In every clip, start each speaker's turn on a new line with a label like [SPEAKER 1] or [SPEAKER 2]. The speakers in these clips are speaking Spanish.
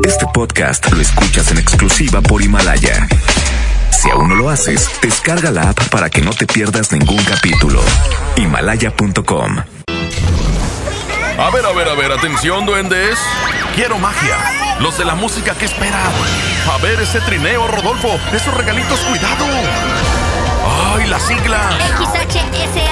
[SPEAKER 1] Este podcast lo escuchas en exclusiva por Himalaya. Si aún no lo haces, descarga la app para que no te pierdas ningún capítulo. Himalaya.com.
[SPEAKER 2] A ver, a ver, a ver, atención, duendes. Quiero magia. Los de la música que esperan. A ver ese trineo, Rodolfo. Esos regalitos, cuidado. ¡Ay, la sigla!
[SPEAKER 3] XHSRO.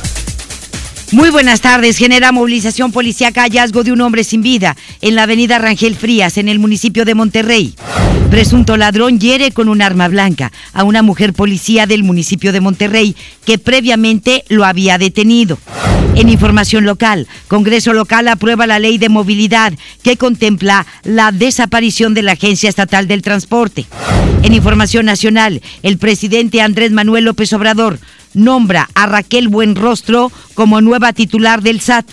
[SPEAKER 4] Muy buenas tardes. Genera movilización policíaca hallazgo de un hombre sin vida en la avenida Rangel Frías, en el municipio de Monterrey. Presunto ladrón hiere con un arma blanca a una mujer policía del municipio de Monterrey que previamente lo había detenido. En información local, Congreso local aprueba la ley de movilidad que contempla la desaparición de la Agencia Estatal del Transporte. En información nacional, el presidente Andrés Manuel López Obrador nombra a Raquel Buenrostro como nueva titular del SAT.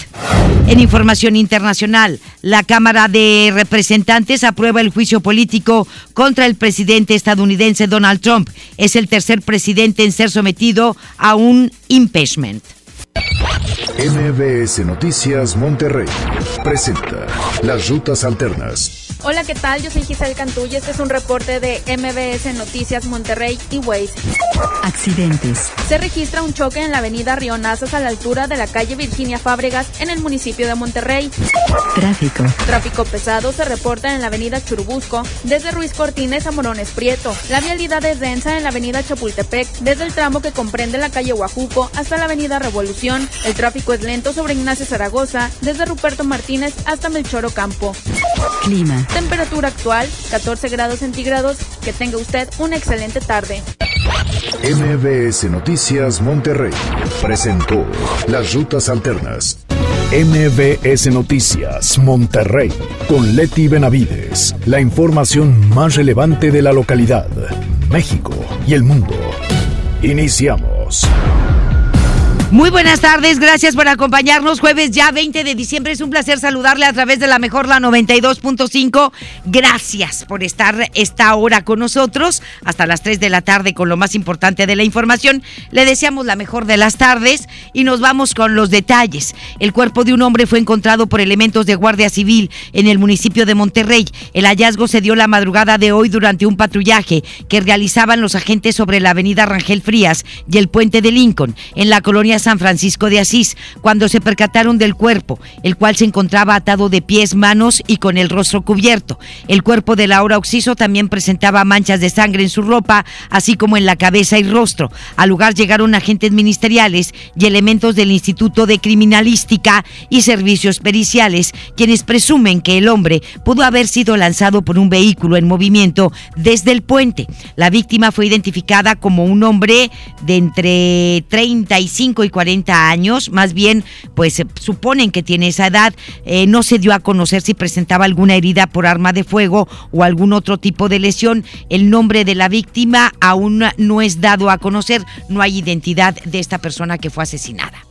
[SPEAKER 4] En información internacional, la Cámara de Representantes aprueba el juicio político contra el presidente estadounidense Donald Trump. Es el tercer presidente en ser sometido a un impeachment.
[SPEAKER 5] MBS Noticias Monterrey presenta Las Rutas Alternas.
[SPEAKER 6] Hola, ¿qué tal? Yo soy Giselle Cantú y este es un reporte de MBS Noticias Monterrey y Waze.
[SPEAKER 7] Accidentes.
[SPEAKER 6] Se registra un choque en la avenida Río Nazas a la altura de la calle Virginia Fábregas en el municipio de Monterrey.
[SPEAKER 7] Tráfico.
[SPEAKER 6] Tráfico pesado se reporta en la avenida Churubusco desde Ruiz Cortines a Morones Prieto. La vialidad es densa en la avenida Chapultepec desde el tramo que comprende la calle Huajuco hasta la avenida Revolución. El tráfico es lento sobre Ignacio Zaragoza desde Ruperto Martínez hasta Melchoro Campo.
[SPEAKER 7] Clima.
[SPEAKER 6] Temperatura actual 14 grados centígrados. Que tenga usted una excelente tarde.
[SPEAKER 5] MBS Noticias Monterrey presentó Las Rutas Alternas. MBS Noticias Monterrey con Leti Benavides. La información más relevante de la localidad, México y el mundo. Iniciamos.
[SPEAKER 4] Muy buenas tardes, gracias por acompañarnos. Jueves ya 20 de diciembre, es un placer saludarle a través de la mejor la 92.5. Gracias por estar esta hora con nosotros hasta las 3 de la tarde con lo más importante de la información. Le deseamos la mejor de las tardes y nos vamos con los detalles. El cuerpo de un hombre fue encontrado por elementos de Guardia Civil en el municipio de Monterrey. El hallazgo se dio la madrugada de hoy durante un patrullaje que realizaban los agentes sobre la avenida Rangel Frías y el puente de Lincoln en la colonia San Francisco de Asís, cuando se percataron del cuerpo, el cual se encontraba atado de pies, manos y con el rostro cubierto. El cuerpo de Laura Oxiso también presentaba manchas de sangre en su ropa, así como en la cabeza y rostro. Al lugar llegaron agentes ministeriales y elementos del Instituto de Criminalística y Servicios Periciales, quienes presumen que el hombre pudo haber sido lanzado por un vehículo en movimiento desde el puente. La víctima fue identificada como un hombre de entre 35 y 40 años, más bien pues suponen que tiene esa edad, eh, no se dio a conocer si presentaba alguna herida por arma de fuego o algún otro tipo de lesión. El nombre de la víctima aún no es dado a conocer, no hay identidad de esta persona que fue asesinada.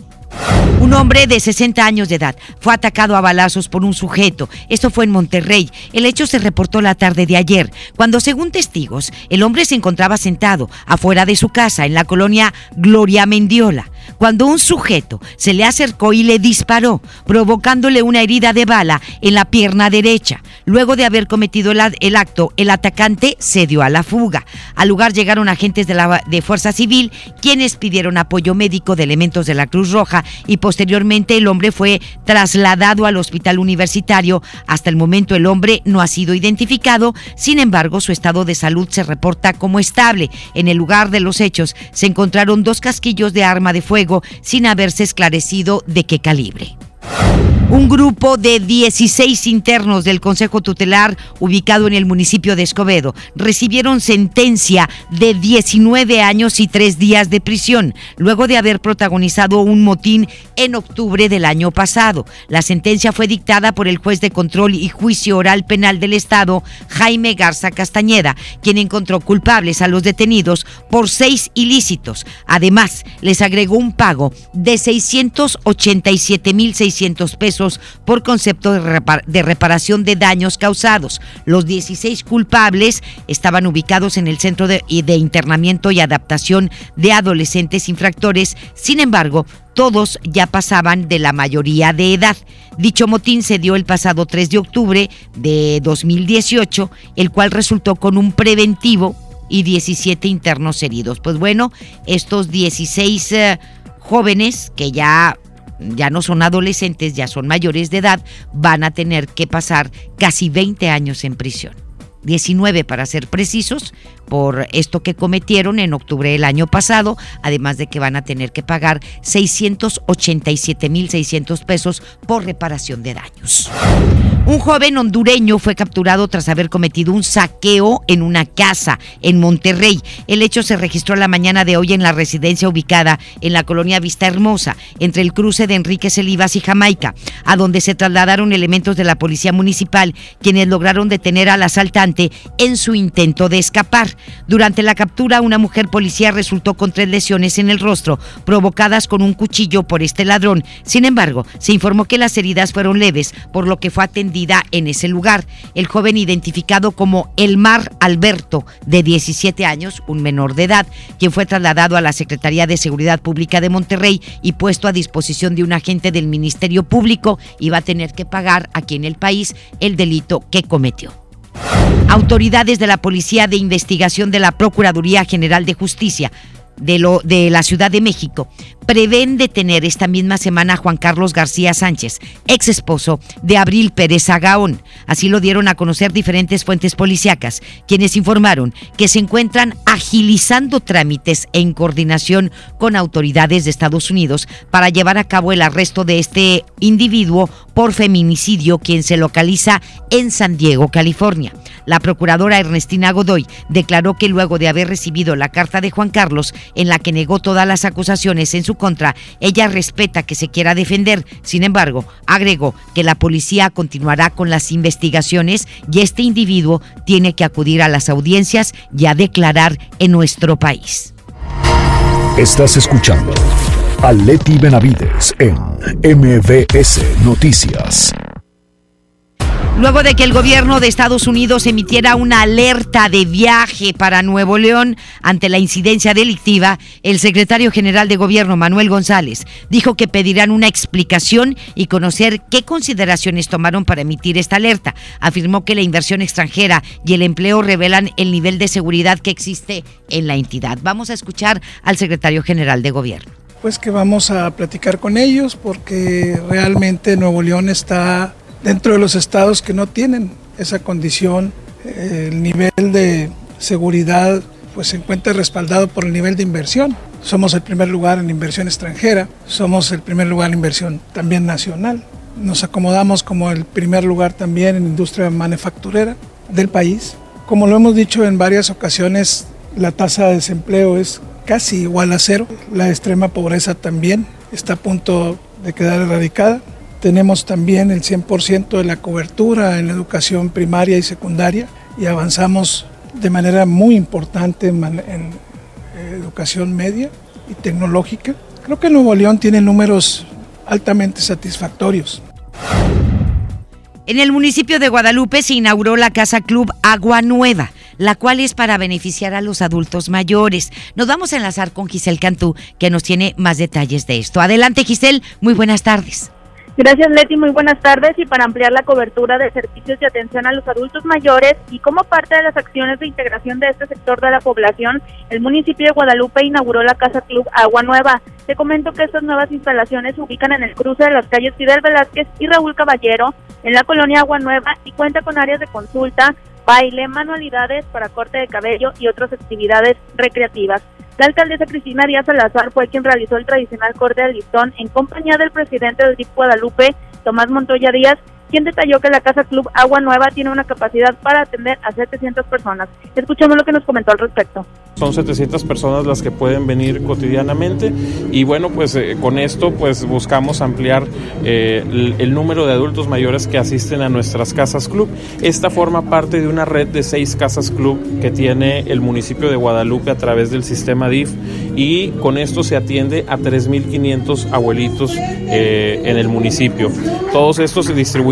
[SPEAKER 4] Un hombre de 60 años de edad fue atacado a balazos por un sujeto. Esto fue en Monterrey. El hecho se reportó la tarde de ayer, cuando según testigos, el hombre se encontraba sentado afuera de su casa en la colonia Gloria Mendiola, cuando un sujeto se le acercó y le disparó, provocándole una herida de bala en la pierna derecha. Luego de haber cometido el, acto, el atacante se dio a la fuga. Al lugar llegaron agentes de la de Fuerza Civil, quienes pidieron apoyo médico de elementos de la Cruz Roja y posteriormente el hombre fue trasladado al hospital universitario. Hasta el momento el hombre no ha sido identificado, sin embargo su estado de salud se reporta como estable. En el lugar de los hechos se encontraron dos casquillos de arma de fuego sin haberse esclarecido de qué calibre. Un grupo de 16 internos del Consejo Tutelar ubicado en el municipio de Escobedo recibieron sentencia de 19 años y 3 días de prisión luego de haber protagonizado un motín en octubre del año pasado. La sentencia fue dictada por el juez de control y juicio oral penal del Estado, Jaime Garza Castañeda, quien encontró culpables a los detenidos por seis ilícitos. Además, les agregó un pago de 687.600 pesos por concepto de, reparación de daños causados. Los 16 culpables estaban ubicados en el Centro de, Internamiento y Adaptación de Adolescentes Infractores. Sin embargo, todos ya pasaban de la mayoría de edad. Dicho motín se dio el pasado 3 de octubre de 2018, el cual resultó con un preventivo y 17 internos heridos. Pues bueno, estos 16 eh, jóvenes que ya ya no son adolescentes, ya son mayores de edad, van a tener que pasar casi 20 años en prisión. 19 para ser precisos, por esto que cometieron en octubre del año pasado, además de que van a tener que pagar 687.600 pesos por reparación de daños. Un joven hondureño fue capturado tras haber cometido un saqueo en una casa en Monterrey. El hecho se registró la mañana de hoy en la residencia ubicada en la colonia Vista Hermosa, entre el cruce de Enrique Celivas y Jamaica, a donde se trasladaron elementos de la policía municipal, quienes lograron detener al asaltante en su intento de escapar. Durante la captura, una mujer policía resultó con tres lesiones en el rostro, provocadas con un cuchillo por este ladrón. Sin embargo, se informó que las heridas fueron leves, por lo que fue atendida en ese lugar. El joven identificado como Elmar Alberto, de 17 años, un menor de edad, quien fue trasladado a la Secretaría de Seguridad Pública de Monterrey y puesto a disposición de un agente del Ministerio Público, iba a tener que pagar aquí en el país el delito que cometió. Autoridades de la Policía de Investigación de la Procuraduría General de Justicia de, lo, de la Ciudad de México prevén detener esta misma semana a Juan Carlos García Sánchez, ex esposo de Abril Pérez Agaón. Así lo dieron a conocer diferentes fuentes policíacas, quienes informaron que se encuentran agilizando trámites en coordinación con autoridades de Estados Unidos para llevar a cabo el arresto de este individuo por feminicidio, quien se localiza en San Diego, California. La procuradora Ernestina Godoy declaró que luego de haber recibido la carta de Juan Carlos, en la que negó todas las acusaciones en su contra, ella respeta que se quiera defender. Sin embargo, agregó que la policía continuará con las investigaciones y este individuo tiene que acudir a las audiencias y a declarar en nuestro país.
[SPEAKER 5] Estás escuchando a Leti Benavides en MBS Noticias.
[SPEAKER 4] Luego de que el gobierno de Estados Unidos emitiera una alerta de viaje para Nuevo León ante la incidencia delictiva, el secretario general de gobierno, Manuel González, dijo que pedirán una explicación y conocer qué consideraciones tomaron para emitir esta alerta. Afirmó que la inversión extranjera y el empleo revelan el nivel de seguridad que existe en la entidad. Vamos a escuchar al secretario general de gobierno.
[SPEAKER 8] Pues que vamos a platicar con ellos porque realmente Nuevo León está dentro de los estados que no tienen esa condición, eh, el nivel de seguridad pues se encuentra respaldado por el nivel de inversión. Somos el primer lugar en inversión extranjera, somos el primer lugar en inversión también nacional. Nos acomodamos como el primer lugar también en industria manufacturera del país. Como lo hemos dicho en varias ocasiones, la tasa de desempleo es casi igual a cero. La extrema pobreza también está a punto de quedar erradicada. Tenemos también el 100% de la cobertura en la educación primaria y secundaria y avanzamos de manera muy importante en, en educación media y tecnológica. Creo que Nuevo León tiene números altamente satisfactorios.
[SPEAKER 4] En el municipio de Guadalupe se inauguró la Casa Club Agua Nueva, la cual es para beneficiar a los adultos mayores. Nos vamos a enlazar con Giselle Cantú, que nos tiene más detalles de esto. Adelante, Giselle, muy buenas tardes.
[SPEAKER 9] Gracias, Leti. Muy buenas tardes. Y para ampliar la cobertura de servicios de atención a los adultos mayores y como parte de las acciones de integración de este sector de la población, el municipio de Guadalupe inauguró la Casa Club Agua Nueva. Te comento que estas nuevas instalaciones se ubican en el cruce de las calles Fidel Velázquez y Raúl Caballero, en la colonia Agua Nueva, y cuenta con áreas de consulta, baile, manualidades para corte de cabello y otras actividades recreativas. La alcaldesa Cristina Díaz Salazar fue quien realizó el tradicional corte al listón en compañía del presidente del DIP Guadalupe, Tomás Montoya Díaz, quien detalló que la Casa Club Agua Nueva tiene una capacidad para atender a 700 personas. Escuchemos lo que nos comentó al respecto.
[SPEAKER 10] Son 700 personas las que pueden venir cotidianamente y bueno, pues eh, con esto pues buscamos ampliar eh, el, el, número de adultos mayores que asisten a nuestras casas club. Esta forma parte de una red de seis casas club que tiene el municipio de Guadalupe a través del sistema DIF y con esto se atiende a 3.500 abuelitos eh, en el municipio. Todos estos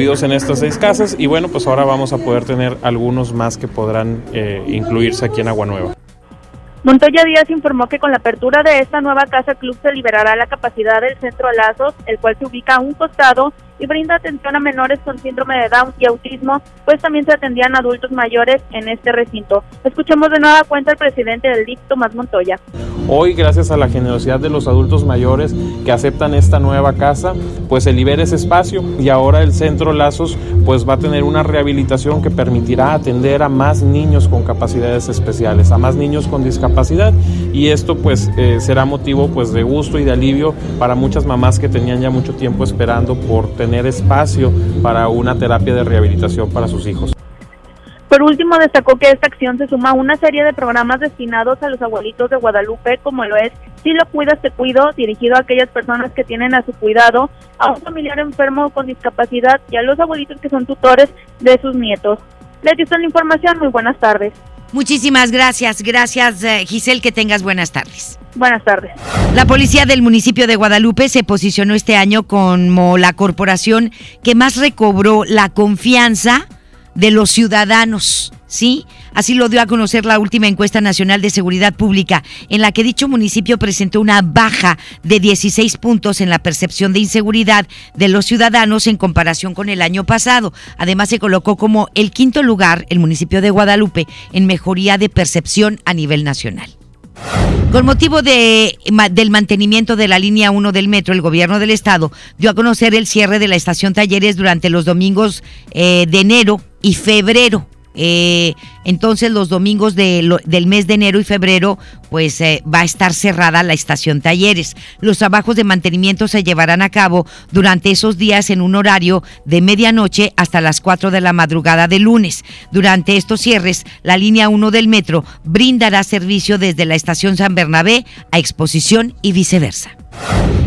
[SPEAKER 10] en estas seis casas y bueno, pues ahora vamos a poder tener algunos más que podrán eh, incluirse aquí en Agua Nueva.
[SPEAKER 9] Montoya Díaz informó que con la apertura de esta nueva casa club se liberará la capacidad del centro Alazos, el cual se ubica a un costado y brinda atención a menores con síndrome de Down y autismo, pues también se atendían adultos mayores en este recinto. Escuchemos de nueva cuenta al presidente del DIC, Tomás Montoya.
[SPEAKER 10] Hoy, gracias a la generosidad de los adultos mayores que aceptan esta nueva casa, pues se libera ese espacio y ahora el Centro Lazos pues va a tener una rehabilitación que permitirá atender a más niños con capacidades especiales, a más niños con discapacidad y esto pues eh, será motivo pues de gusto y de alivio para muchas mamás que tenían ya mucho tiempo esperando por tener espacio para una terapia de rehabilitación para sus hijos.
[SPEAKER 9] Por último, destacó que esta acción se suma a una serie de programas destinados a los abuelitos de Guadalupe, como lo es Si lo cuidas, te cuido, dirigido a aquellas personas que tienen a su cuidado a un familiar enfermo con discapacidad y a los abuelitos que son tutores de sus nietos. Les dio la información, muy buenas tardes.
[SPEAKER 4] Muchísimas gracias, gracias eh, Giselle, que tengas buenas tardes.
[SPEAKER 9] Buenas tardes.
[SPEAKER 4] La policía del municipio de Guadalupe se posicionó este año como la corporación que más recobró la confianza de los ciudadanos, ¿sí? Así lo dio a conocer la última encuesta nacional de seguridad pública, en la que dicho municipio presentó una baja de 16 puntos en la percepción de inseguridad de los ciudadanos en comparación con el año pasado. Además, se colocó como el quinto lugar el municipio de Guadalupe en mejoría de percepción a nivel nacional. Con motivo de, del mantenimiento de la línea 1 del metro, el gobierno del estado dio a conocer el cierre de la estación Talleres durante los domingos eh, de enero y febrero. Eh, entonces los domingos de, del mes de enero y febrero pues eh, va a estar cerrada la estación Talleres. Los trabajos de mantenimiento se llevarán a cabo durante esos días en un horario de medianoche hasta las 4 de la madrugada de lunes. Durante estos cierres, la línea 1 del metro brindará servicio desde la estación San Bernabé a Exposición y viceversa.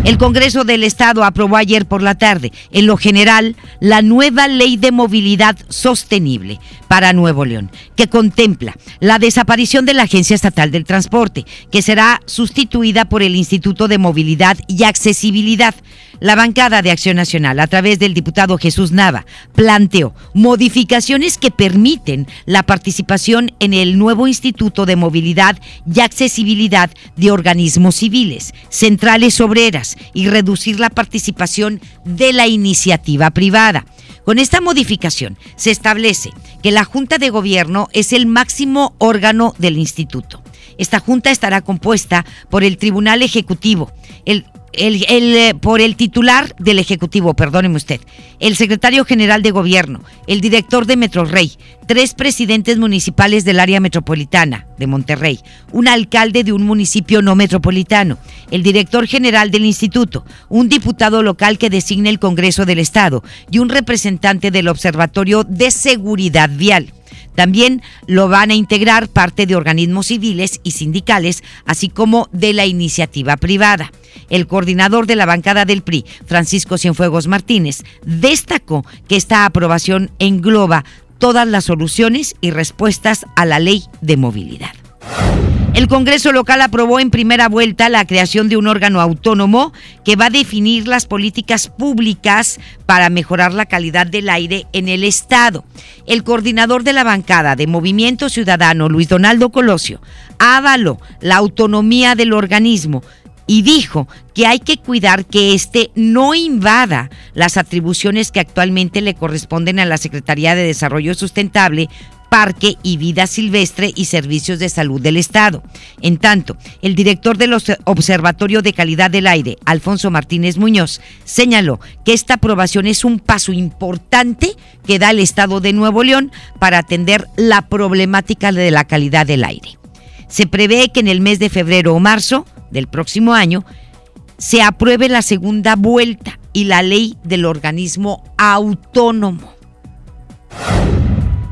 [SPEAKER 4] El Congreso del Estado aprobó ayer por la tarde, en lo general, la nueva ley de movilidad sostenible para Nuevo León, que contempla la desaparición de la Agencia Estatal del Transporte, que será sustituida por el Instituto de Movilidad y Accesibilidad. La bancada de Acción Nacional, a través del diputado Jesús Nava, planteó modificaciones que permiten la participación en el nuevo Instituto de Movilidad y Accesibilidad de organismos civiles, centrales obreras y reducir la participación de la iniciativa privada. Con esta modificación se establece que la Junta de Gobierno es el máximo órgano del instituto. Esta junta estará compuesta por el Tribunal Ejecutivo, el el, eh, por el titular del Ejecutivo, perdóneme usted, el secretario general de Gobierno, el director de Metrorrey, tres presidentes municipales del área metropolitana de Monterrey, un alcalde de un municipio no metropolitano, el director general del instituto, un diputado local que designe el Congreso del Estado y un representante del Observatorio de Seguridad Vial. También lo van a integrar parte de organismos civiles y sindicales, así como de la iniciativa privada. El coordinador de la bancada del PRI, Francisco Cienfuegos Martínez, destacó que esta aprobación engloba todas las soluciones y respuestas a la ley de movilidad. El Congreso local aprobó en primera vuelta la creación de un órgano autónomo que va a definir las políticas públicas para mejorar la calidad del aire en el Estado. El coordinador de la bancada de Movimiento Ciudadano, Luis Donaldo Colosio, avaló la autonomía del organismo y dijo que hay que cuidar que éste no invada las atribuciones que actualmente le corresponden a la Secretaría de Desarrollo Sustentable Parque y Vida Silvestre y Servicios de Salud del Estado. En tanto, el director del Observatorio de Calidad del Aire, Alfonso Martínez Muñoz, señaló que esta aprobación es un paso importante que da el Estado de Nuevo León para atender la problemática de la calidad del aire. Se prevé que en el mes de febrero o marzo del próximo año se apruebe la segunda vuelta y la ley del organismo autónomo.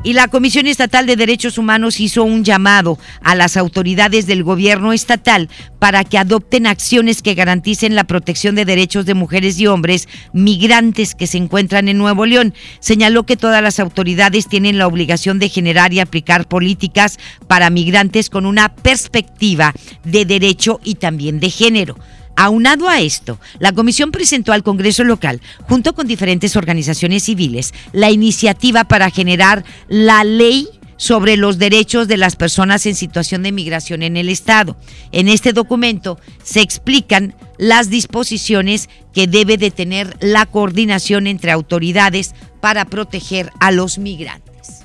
[SPEAKER 4] Y la Comisión Estatal de Derechos Humanos hizo un llamado a las autoridades del gobierno estatal para que adopten acciones que garanticen la protección de derechos de mujeres y hombres migrantes que se encuentran en Nuevo León. Señaló que todas las autoridades tienen la obligación de generar y aplicar políticas para migrantes con una perspectiva de derecho y también de género. Aunado a esto, la comisión presentó al Congreso local, junto con diferentes organizaciones civiles, la iniciativa para generar la ley sobre los derechos de las personas en situación de migración en el Estado. En este documento se explican las disposiciones que debe de tener la coordinación entre autoridades para proteger a los migrantes.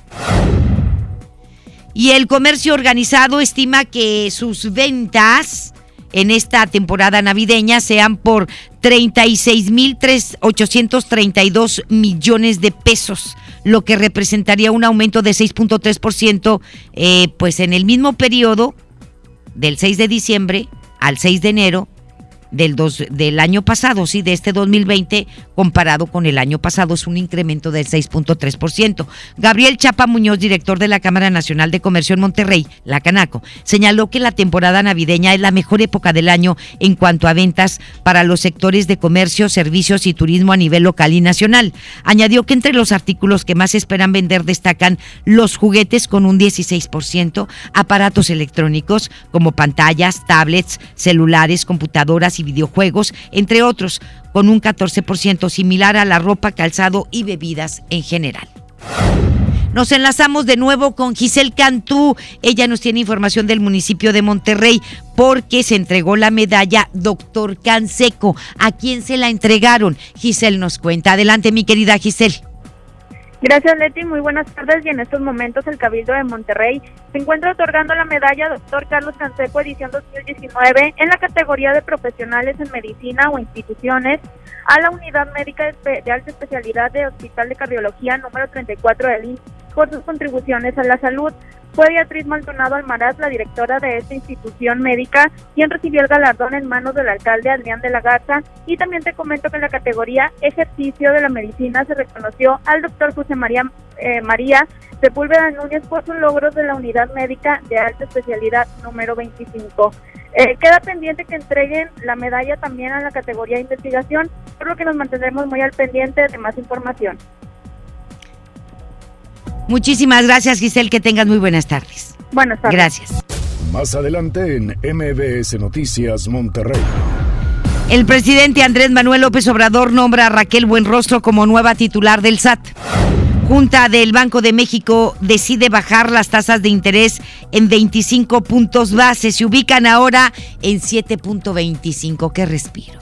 [SPEAKER 4] Y el comercio organizado estima que sus ventas en esta temporada navideña sean por 36.832 millones de pesos, lo que representaría un aumento de 6.3% eh, pues en el mismo periodo del 6 de diciembre al 6 de enero del, dos, del año pasado, sí, de este 2020, comparado con el año pasado, es un incremento del 6.3%. Gabriel Chapa Muñoz, director de la Cámara Nacional de Comercio en Monterrey, la Canaco, señaló que la temporada navideña es la mejor época del año en cuanto a ventas para los sectores de comercio, servicios y turismo a nivel local y nacional. Añadió que entre los artículos que más esperan vender destacan los juguetes con un 16%, aparatos electrónicos como pantallas, tablets, celulares, computadoras y videojuegos, entre otros, con un 14% similar a la ropa, calzado y bebidas en general. Nos enlazamos de nuevo con Giselle Cantú. Ella nos tiene información del municipio de Monterrey porque se entregó la medalla Doctor Canseco. ¿A quién se la entregaron? Giselle nos cuenta. Adelante, mi querida Giselle.
[SPEAKER 9] Gracias, Leti. Muy buenas tardes. Y en estos momentos el Cabildo de Monterrey se encuentra otorgando la medalla Doctor Carlos Canseco edición 2019 en la categoría de profesionales en medicina o instituciones a la Unidad Médica de Alta Especialidad de Hospital de Cardiología número 34 del INS por sus contribuciones a la salud. Fue Beatriz Maldonado Almaraz, la directora de esta institución médica, quien recibió el galardón en manos del alcalde Adrián de la Garza. Y también te comento que en la categoría Ejercicio de la Medicina se reconoció al doctor José María, eh, María Sepúlveda Núñez por sus logros de la unidad médica de alta especialidad número 25. Eh, queda pendiente que entreguen la medalla también a la categoría de investigación, por lo que nos mantendremos muy al pendiente de más información.
[SPEAKER 4] Muchísimas gracias, Giselle. Que tengas muy buenas tardes.
[SPEAKER 9] Buenas tardes.
[SPEAKER 4] Gracias.
[SPEAKER 5] Más adelante en MBS Noticias Monterrey.
[SPEAKER 4] El presidente Andrés Manuel López Obrador nombra a Raquel Buenrostro como nueva titular del SAT. Junta del Banco de México decide bajar las tasas de interés en 25 puntos base. Se ubican ahora en 7.25. ¡Qué respiro!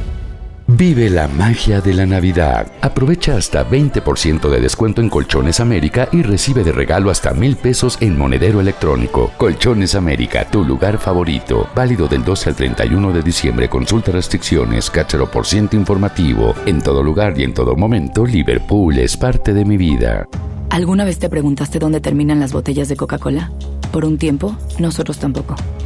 [SPEAKER 11] Vive la magia de la Navidad. Aprovecha hasta 20% de descuento en Colchones América y recibe de regalo hasta mil pesos en monedero electrónico. Colchones América, tu lugar favorito. Válido del 12 al 31 de diciembre. Consulta restricciones, cáchero por ciento informativo. En todo lugar y en todo momento, Liverpool es parte de mi vida.
[SPEAKER 7] ¿Alguna vez te preguntaste dónde terminan las botellas de Coca-Cola? Por un tiempo, nosotros tampoco.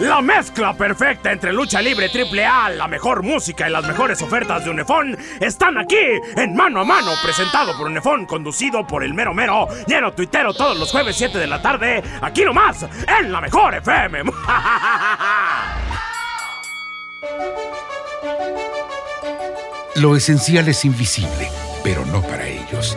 [SPEAKER 12] La mezcla perfecta entre lucha libre triple A, la mejor música y las mejores ofertas de Unefón están aquí en Mano a Mano, presentado por Unefón, conducido por el mero mero, lleno tuitero todos los jueves 7 de la tarde, aquí nomás, en la mejor FM.
[SPEAKER 13] Lo esencial es invisible, pero no para ellos.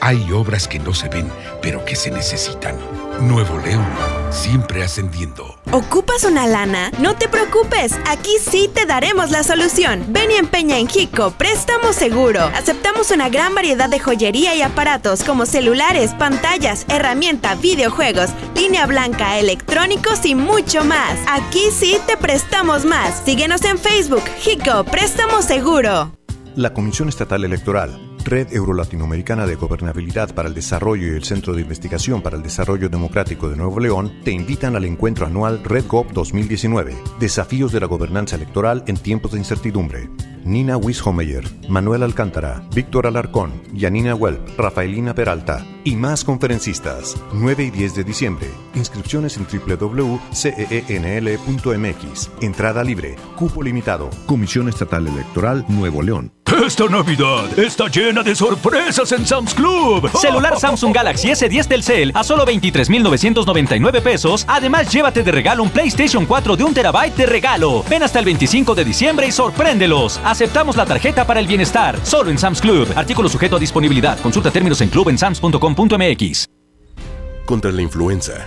[SPEAKER 13] Hay obras que no se ven, pero que se necesitan. Nuevo León, siempre ascendiendo.
[SPEAKER 14] ¿Ocupas una lana? No te preocupes, aquí sí te daremos la solución. Ven y empeña en Hico, préstamo seguro. Aceptamos una gran variedad de joyería y aparatos como celulares, pantallas, herramienta, videojuegos, línea blanca, electrónicos y mucho más. Aquí sí te prestamos más. Síguenos en Facebook, Hico, préstamo seguro.
[SPEAKER 15] La Comisión Estatal Electoral Red Euro-Latinoamericana de Gobernabilidad para el Desarrollo y el Centro de Investigación para el Desarrollo Democrático de Nuevo León te invitan al encuentro anual RedGov 2019, Desafíos de la Gobernanza Electoral en tiempos de incertidumbre. Nina Wishomeyer, Manuel Alcántara, Víctor Alarcón, Yanina Welp, Rafaelina Peralta y más conferencistas. 9 y 10 de diciembre. Inscripciones en www.ceenl.mx. Entrada libre. Cupo limitado. Comisión Estatal Electoral Nuevo León.
[SPEAKER 16] Esta Navidad está llena de sorpresas en Sam's Club.
[SPEAKER 17] Celular Samsung Galaxy S10 del Cell a solo 23,999 pesos. Además, llévate de regalo un PlayStation 4 de un terabyte de regalo. Ven hasta el 25 de diciembre y sorpréndelos. Aceptamos la tarjeta para el bienestar. Solo en Sam's Club. Artículo sujeto a disponibilidad. Consulta términos en club en sams.com.mx.
[SPEAKER 18] Contra la influenza,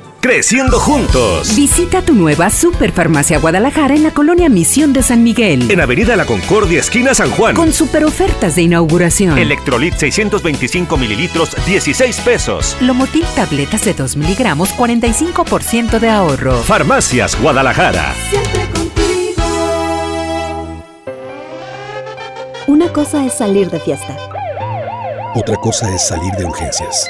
[SPEAKER 19] Creciendo juntos.
[SPEAKER 20] Visita tu nueva Superfarmacia Guadalajara en la colonia Misión de San Miguel.
[SPEAKER 19] En Avenida La Concordia, esquina San Juan.
[SPEAKER 20] Con super ofertas de inauguración.
[SPEAKER 19] Electrolit 625 mililitros, 16 pesos.
[SPEAKER 20] Lomotil tabletas de 2 miligramos, 45% de ahorro.
[SPEAKER 19] Farmacias Guadalajara.
[SPEAKER 21] Siempre contigo. Una cosa es salir de fiesta.
[SPEAKER 22] Otra cosa es salir de urgencias.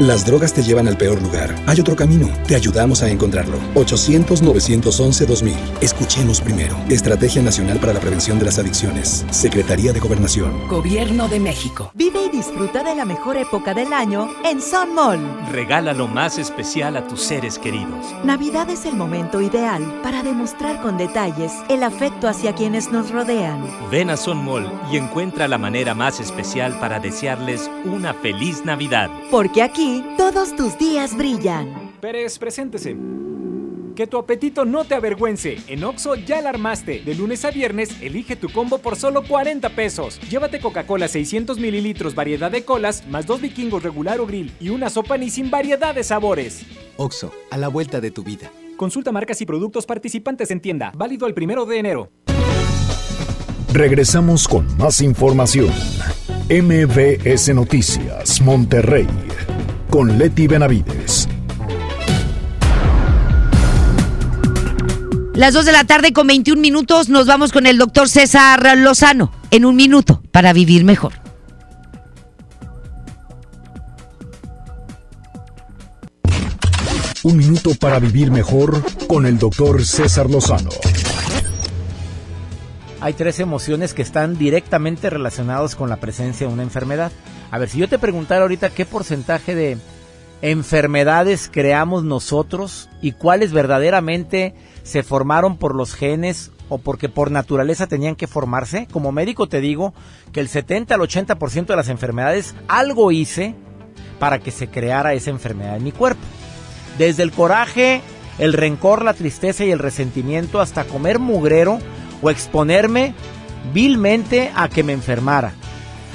[SPEAKER 22] Las drogas te llevan al peor lugar. Hay otro camino. Te ayudamos a encontrarlo. 800-911-2000. Escuchemos primero. Estrategia Nacional para la Prevención de las Adicciones. Secretaría de Gobernación.
[SPEAKER 23] Gobierno de México.
[SPEAKER 24] Vive y disfruta de la mejor época del año en Sun Mall.
[SPEAKER 25] Regala lo más especial a tus seres queridos.
[SPEAKER 24] Navidad es el momento ideal para demostrar con detalles el afecto hacia quienes nos rodean.
[SPEAKER 25] Ven a Sun Mall y encuentra la manera más especial para desearles una feliz Navidad.
[SPEAKER 24] Porque aquí todos tus días brillan.
[SPEAKER 26] Pérez, preséntese. Que tu apetito no te avergüence. En Oxo ya la armaste. De lunes a viernes, elige tu combo por solo 40 pesos. Llévate Coca-Cola 600 mililitros, variedad de colas, más dos vikingos regular o grill y una sopa ni sin variedad de sabores.
[SPEAKER 27] Oxo, a la vuelta de tu vida.
[SPEAKER 26] Consulta marcas y productos participantes en tienda. Válido el primero de enero.
[SPEAKER 5] Regresamos con más información. MBS Noticias, Monterrey, con Leti Benavides.
[SPEAKER 4] Las 2 de la tarde con 21 minutos nos vamos con el doctor César Lozano en un minuto para vivir mejor.
[SPEAKER 5] Un minuto para vivir mejor con el doctor César Lozano.
[SPEAKER 28] Hay tres emociones que están directamente relacionadas con la presencia de una enfermedad. A ver, si yo te preguntara ahorita qué porcentaje de enfermedades creamos nosotros y cuáles verdaderamente se formaron por los genes o porque por naturaleza tenían que formarse, como médico te digo que el 70 al 80% de las enfermedades algo hice para que se creara esa enfermedad en mi cuerpo. Desde el coraje el rencor, la tristeza y el resentimiento hasta comer mugrero o exponerme vilmente a que me enfermara.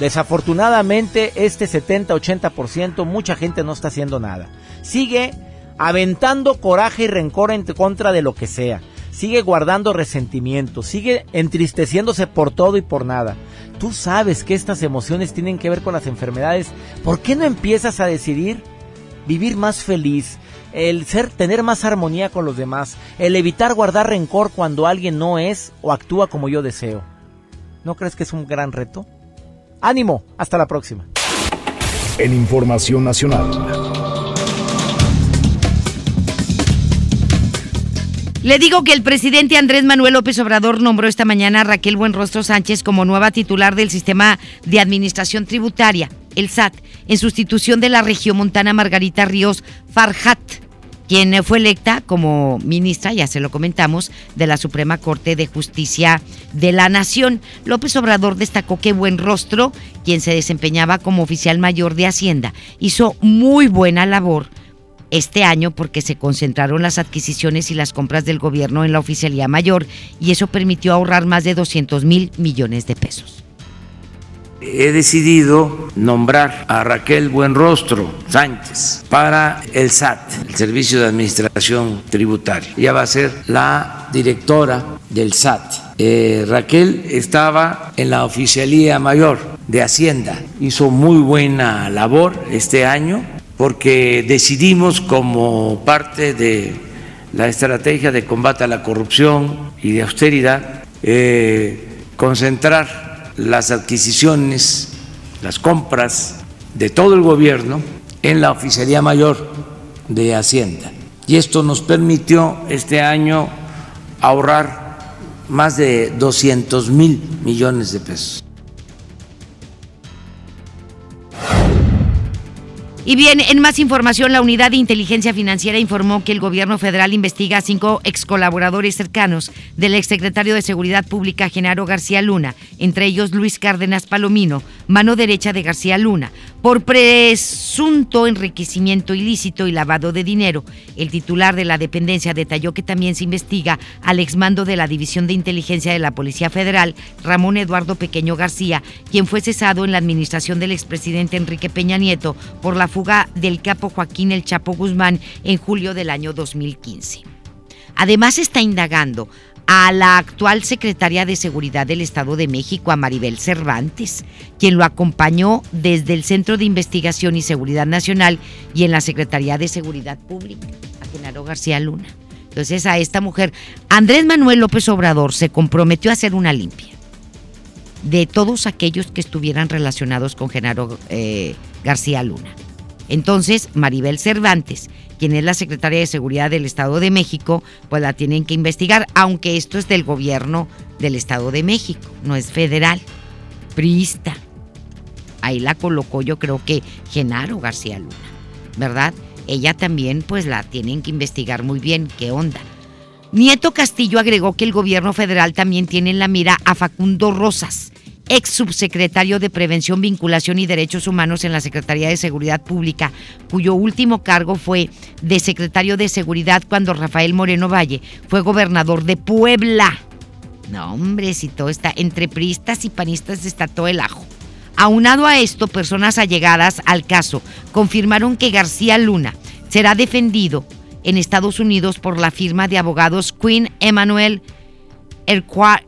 [SPEAKER 28] Desafortunadamente, este 70-80%, mucha gente no está haciendo nada. Sigue aventando coraje y rencor en contra de lo que sea. Sigue guardando resentimiento, sigue entristeciéndose por todo y por nada. Tú sabes que estas emociones tienen que ver con las enfermedades. ¿Por qué no empiezas a decidir vivir más feliz, el ser tener más armonía con los demás, el evitar guardar rencor cuando alguien no es o actúa como yo deseo? ¿No crees que es un gran reto? Ánimo, hasta la próxima.
[SPEAKER 5] En Información Nacional.
[SPEAKER 4] Le digo que el presidente Andrés Manuel López Obrador nombró esta mañana a Raquel Buenrostro Sánchez como nueva titular del sistema de administración tributaria, el SAT, en sustitución de la regiomontana Margarita Ríos Farhat, quien fue electa como ministra, ya se lo comentamos, de la Suprema Corte de Justicia de la Nación. López Obrador destacó que Buenrostro, quien se desempeñaba como oficial mayor de Hacienda, hizo muy buena labor este año porque se concentraron las adquisiciones y las compras del gobierno en la oficialía mayor y eso permitió ahorrar más de 200 mil millones de pesos.
[SPEAKER 29] He decidido nombrar a Raquel Buenrostro Sánchez para el SAT, el Servicio de Administración Tributaria. Ella va a ser la directora del SAT. Eh, Raquel estaba en la oficialía mayor de Hacienda, hizo muy buena labor este año porque decidimos como parte de la estrategia de combate a la corrupción y de austeridad eh, concentrar las adquisiciones, las compras de todo el gobierno en la Oficialía Mayor de Hacienda. Y esto nos permitió este año ahorrar más de 200 mil millones de pesos.
[SPEAKER 4] Y bien, en más información, la Unidad de Inteligencia Financiera informó que el gobierno federal investiga a cinco ex colaboradores cercanos del exsecretario de Seguridad Pública Genaro García Luna, entre ellos Luis Cárdenas Palomino, mano derecha de García Luna, por presunto enriquecimiento ilícito y lavado de dinero. El titular de la dependencia detalló que también se investiga al exmando de la División de Inteligencia de la Policía Federal, Ramón Eduardo Pequeño García, quien fue cesado en la administración del expresidente Enrique Peña Nieto por la fuga del capo Joaquín El Chapo Guzmán en julio del año 2015. Además está indagando a la actual secretaria de Seguridad del Estado de México, a Maribel Cervantes, quien lo acompañó desde el Centro de Investigación y Seguridad Nacional y en la Secretaría de Seguridad Pública, a Genaro García Luna. Entonces a esta mujer, Andrés Manuel López Obrador se comprometió a hacer una limpia de todos aquellos que estuvieran relacionados con Genaro eh, García Luna. Entonces, Maribel Cervantes, quien es la secretaria de Seguridad del Estado de México, pues la tienen que investigar, aunque esto es del gobierno del Estado de México, no es federal, priista. Ahí la colocó yo creo que Genaro García Luna, ¿verdad? Ella también pues la tienen que investigar muy bien, qué onda. Nieto Castillo agregó que el gobierno federal también tiene en la mira a Facundo Rosas, ex subsecretario de Prevención, Vinculación y Derechos Humanos en la Secretaría de Seguridad Pública, cuyo último cargo fue de secretario de Seguridad cuando Rafael Moreno Valle fue gobernador de Puebla. No, hombre, si todo está entre priistas y panistas está todo el ajo. Aunado a esto, personas allegadas al caso confirmaron que García Luna será defendido en Estados Unidos por la firma de abogados Queen Emanuel Erquahart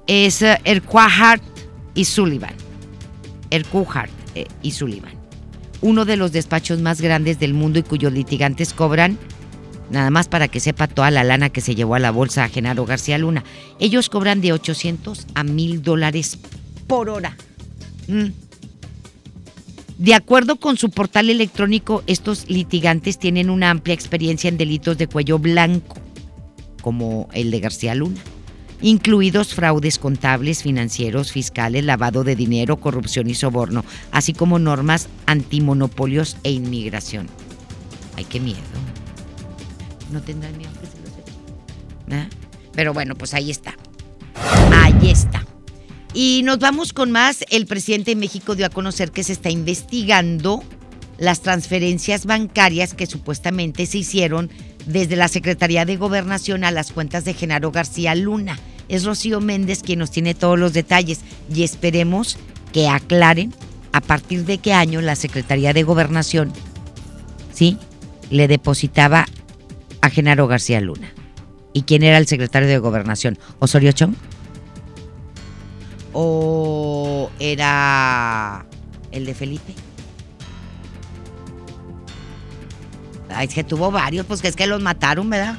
[SPEAKER 4] y Sullivan. Erquahart eh, y Sullivan. Uno de los despachos más grandes del mundo y cuyos litigantes cobran, nada más para que sepa toda la lana que se llevó a la bolsa a Genaro García Luna. Ellos cobran de 800 a 1000 dólares por hora. Mm. De acuerdo con su portal electrónico, estos litigantes tienen una amplia experiencia en delitos de cuello blanco, como el de García Luna, incluidos fraudes contables, financieros, fiscales, lavado de dinero, corrupción y soborno, así como normas antimonopolios e inmigración. Ay, qué miedo. ¿No tendrán miedo que se los eche? ¿Ah? Pero bueno, pues ahí está. Ahí está. Y nos vamos con más. El presidente de México dio a conocer que se está investigando las transferencias bancarias que supuestamente se hicieron desde la Secretaría de Gobernación a las cuentas de Genaro García Luna. Es Rocío Méndez quien nos tiene todos los detalles y esperemos que aclaren a partir de qué año la Secretaría de Gobernación, ¿sí? Le depositaba a Genaro García Luna. ¿Y quién era el secretario de Gobernación? ¿Osorio Chong? ¿O era el de Felipe? Ay, es que tuvo varios, pues que es que los mataron, ¿verdad?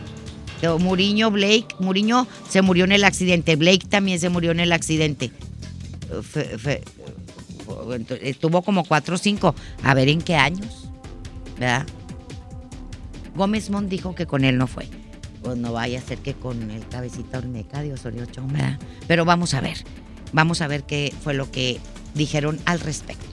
[SPEAKER 4] Muriño, Blake, Muriño se murió en el accidente, Blake también se murió en el accidente. estuvo como cuatro o cinco, a ver en qué años, ¿verdad? Gómez Mont dijo que con él no fue. Pues no vaya a ser que con el cabecita Olmeca de Osorio ¿verdad? Pero vamos a ver, vamos a ver qué fue lo que dijeron al respecto.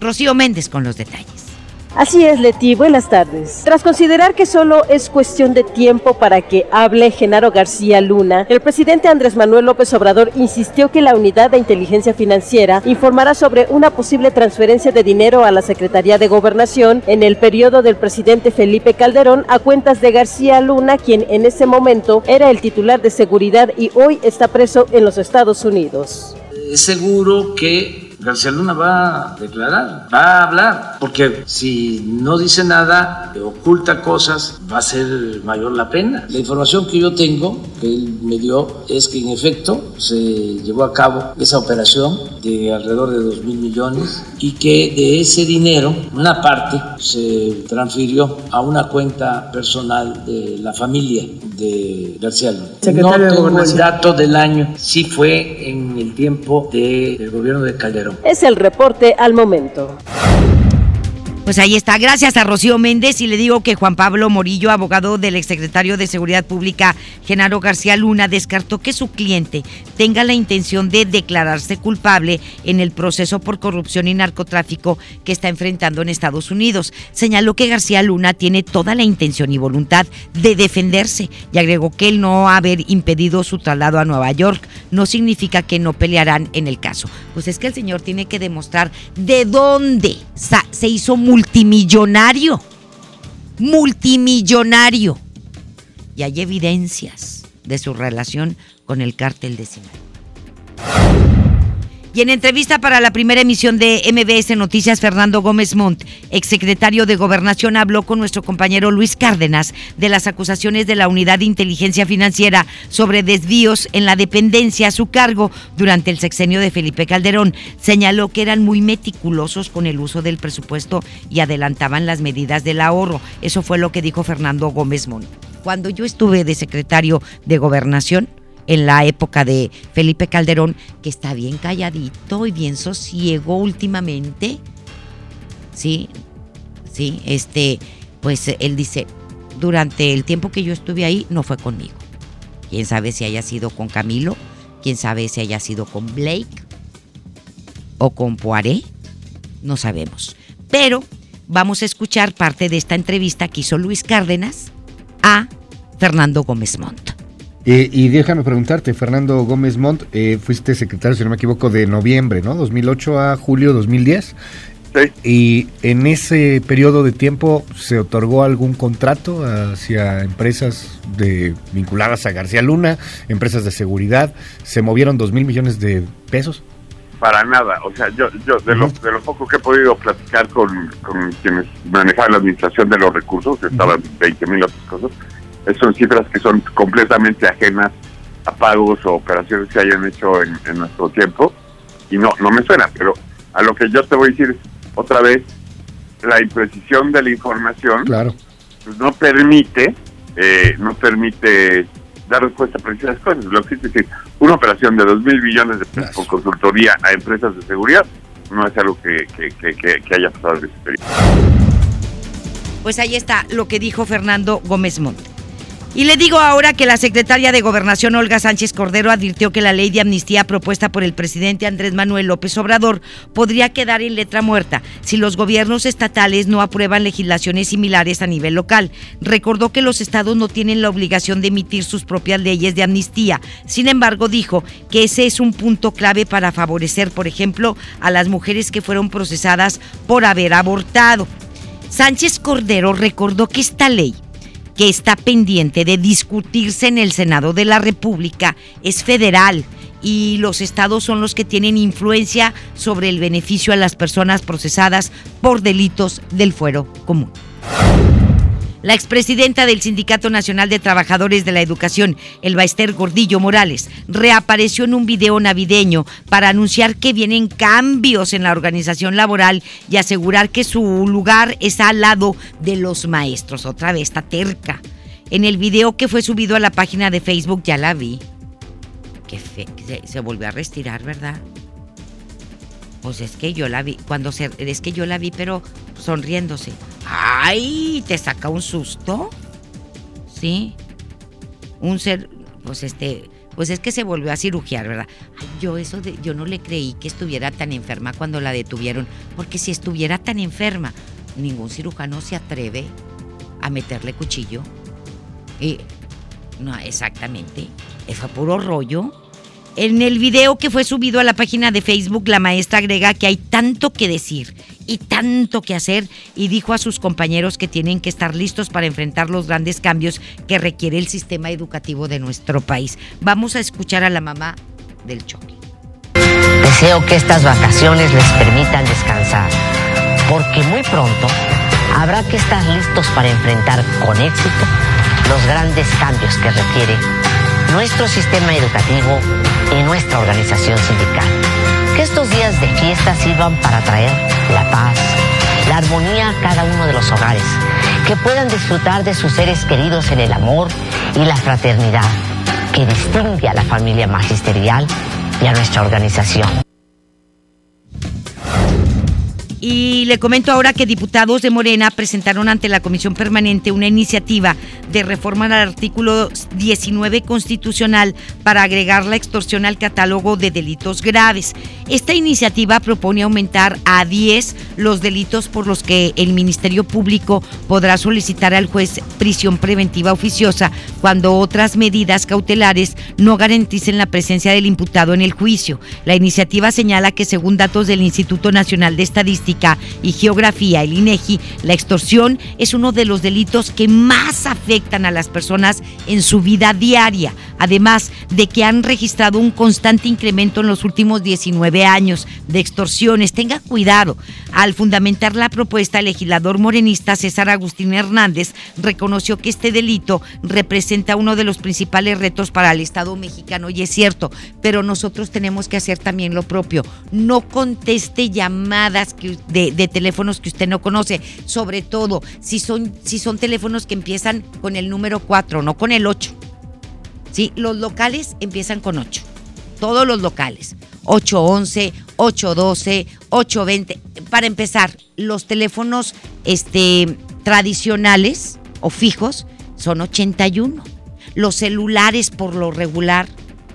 [SPEAKER 4] Rocío Méndez con los detalles.
[SPEAKER 30] Así es, Leti, buenas tardes. Tras considerar que solo es cuestión de tiempo para que hable Genaro García Luna, el presidente Andrés Manuel López Obrador insistió que la unidad de inteligencia financiera informará sobre una posible transferencia de dinero a la Secretaría de Gobernación en el periodo del presidente Felipe Calderón a cuentas de García Luna, quien en ese momento era el titular de seguridad y hoy está preso en los Estados Unidos.
[SPEAKER 29] Seguro que García Luna va a declarar, va a hablar, porque si no dice nada, oculta cosas, va a ser mayor la pena. La información que yo tengo, que él me dio, es que en efecto se llevó a cabo esa operación de alrededor de 2 mil millones y que de ese dinero una parte se transfirió a una cuenta personal de la familia de García Luna. no tengo el dato del año, sí fue en el tiempo del gobierno de Calderón.
[SPEAKER 30] Es el reporte al momento.
[SPEAKER 4] Pues ahí está. Gracias a Rocío Méndez y le digo que Juan Pablo Morillo, abogado del exsecretario de Seguridad Pública Genaro García Luna, descartó que su cliente tenga la intención de declararse culpable en el proceso por corrupción y narcotráfico que está enfrentando en Estados Unidos. Señaló que García Luna tiene toda la intención y voluntad de defenderse y agregó que el no haber impedido su traslado a Nueva York no significa que no pelearán en el caso. Pues es que el señor tiene que demostrar de dónde se hizo multimillonario. Multimillonario. Y hay evidencias de su relación con el cártel de Sinaloa. Y en entrevista para la primera emisión de MBS Noticias, Fernando Gómez Montt, exsecretario de Gobernación, habló con nuestro compañero Luis Cárdenas de las acusaciones de la Unidad de Inteligencia Financiera sobre desvíos en la dependencia a su cargo durante el sexenio de Felipe Calderón. Señaló que eran muy meticulosos con el uso del presupuesto y adelantaban las medidas del ahorro. Eso fue lo que dijo Fernando Gómez Montt. Cuando yo estuve de secretario de Gobernación, en la época de Felipe Calderón, que está bien calladito y bien sosiego últimamente. Sí, sí, este, pues él dice, durante el tiempo que yo estuve ahí no fue conmigo. Quién sabe si haya sido con Camilo, quién sabe si haya sido con Blake o con Poiré, no sabemos. Pero vamos a escuchar parte de esta entrevista que hizo Luis Cárdenas a Fernando Gómez Montt.
[SPEAKER 22] Eh, y déjame preguntarte, Fernando Gómez Montt, eh, fuiste secretario, si no me equivoco, de noviembre, ¿no? 2008 a julio 2010. Sí. Y en ese periodo de tiempo se otorgó algún contrato hacia empresas de, vinculadas a García Luna, empresas de seguridad, se movieron dos mil millones de pesos.
[SPEAKER 31] Para nada, o sea, yo, yo de, lo, de lo poco que he podido platicar con, con quienes manejaban la administración de los recursos, estaban 20 mil otras cosas, son cifras que son completamente ajenas a pagos o operaciones que hayan hecho en, nuestro tiempo. Y no no me suena pero a lo que yo te voy a decir otra vez la imprecisión de la información
[SPEAKER 22] claro.
[SPEAKER 31] pues no permite eh, no permite dar respuesta a precisas cosas. Lo que es decir una operación de dos mil billones de pesos con consultoría a empresas de seguridad no es algo que, que, que, haya pasado en ese periodo
[SPEAKER 4] pues ahí está lo que dijo Fernando Gómez Montt y le digo ahora que la secretaria de Gobernación Olga Sánchez Cordero advirtió que la ley de amnistía propuesta por el presidente Andrés Manuel López Obrador podría quedar en letra muerta si los gobiernos estatales no aprueban legislaciones similares a nivel local. Recordó que los estados no tienen la obligación de emitir sus propias leyes de amnistía. Sin embargo, dijo que ese es un punto clave para favorecer, por ejemplo, a las mujeres que fueron procesadas por haber abortado. Sánchez Cordero recordó que esta ley que está pendiente de discutirse en el Senado de la República es federal y los estados son los que tienen influencia sobre el beneficio a las personas procesadas por delitos del fuero común. La expresidenta del Sindicato Nacional de Trabajadores de la Educación, Elba Ester Gordillo Morales, reapareció en un video navideño para anunciar que vienen cambios en la organización laboral y asegurar que su lugar está al lado de los maestros. Otra vez está terca. En el video que fue subido a la página de Facebook ya la vi. Qué fe, se, se volvió a retirar, ¿verdad? Pues es que yo la vi, cuando se, es que yo la vi, pero sonriéndose. ¡Ay! ¿Te saca un susto? ¿Sí? Un ser, pues este, pues es que se volvió a cirugiar, ¿verdad? Ay, yo eso de, yo no le creí que estuviera tan enferma cuando la detuvieron, porque si estuviera tan enferma, ningún cirujano se atreve a meterle cuchillo. Y no, exactamente. Fue puro rollo. En el video que fue subido a la página de Facebook, la maestra agrega que hay tanto que decir y tanto que hacer y dijo a sus compañeros que tienen que estar listos para enfrentar los grandes cambios que requiere el sistema educativo de nuestro país. Vamos a escuchar a la mamá del choque.
[SPEAKER 32] Deseo que estas vacaciones les permitan descansar, porque muy pronto habrá que estar listos para enfrentar con éxito los grandes cambios que requiere nuestro sistema educativo y nuestra organización sindical. Que estos días de fiesta sirvan para traer la paz, la armonía a cada uno de los hogares, que puedan disfrutar de sus seres queridos en el amor y la fraternidad que distingue a la familia magisterial y a nuestra organización.
[SPEAKER 4] Y le comento ahora que diputados de Morena presentaron ante la Comisión Permanente una iniciativa de reforma al artículo 19 constitucional para agregar la extorsión al catálogo de delitos graves. Esta iniciativa propone aumentar a 10 los delitos por los que el Ministerio Público podrá solicitar al juez prisión preventiva oficiosa cuando otras medidas cautelares no garanticen la presencia del imputado en el juicio. La iniciativa señala que según datos del Instituto Nacional de Estadística, y Geografía, el INEGI, la extorsión es uno de los delitos que más afectan a las personas en su vida diaria, además de que han registrado un constante incremento en los últimos 19 años de extorsiones. Tenga cuidado. Al fundamentar la propuesta, el legislador morenista César Agustín Hernández reconoció que este delito representa uno de los principales retos para el Estado mexicano y es cierto, pero nosotros tenemos que hacer también lo propio. No conteste llamadas que de, teléfonos que usted no conoce, sobre todo si son, si son teléfonos que empiezan con el número 4, no con el 8. ¿Sí? Los locales empiezan con 8, todos los locales. 811, 812, 820. Para empezar, los teléfonos este, tradicionales o fijos son 81. Los celulares por lo regular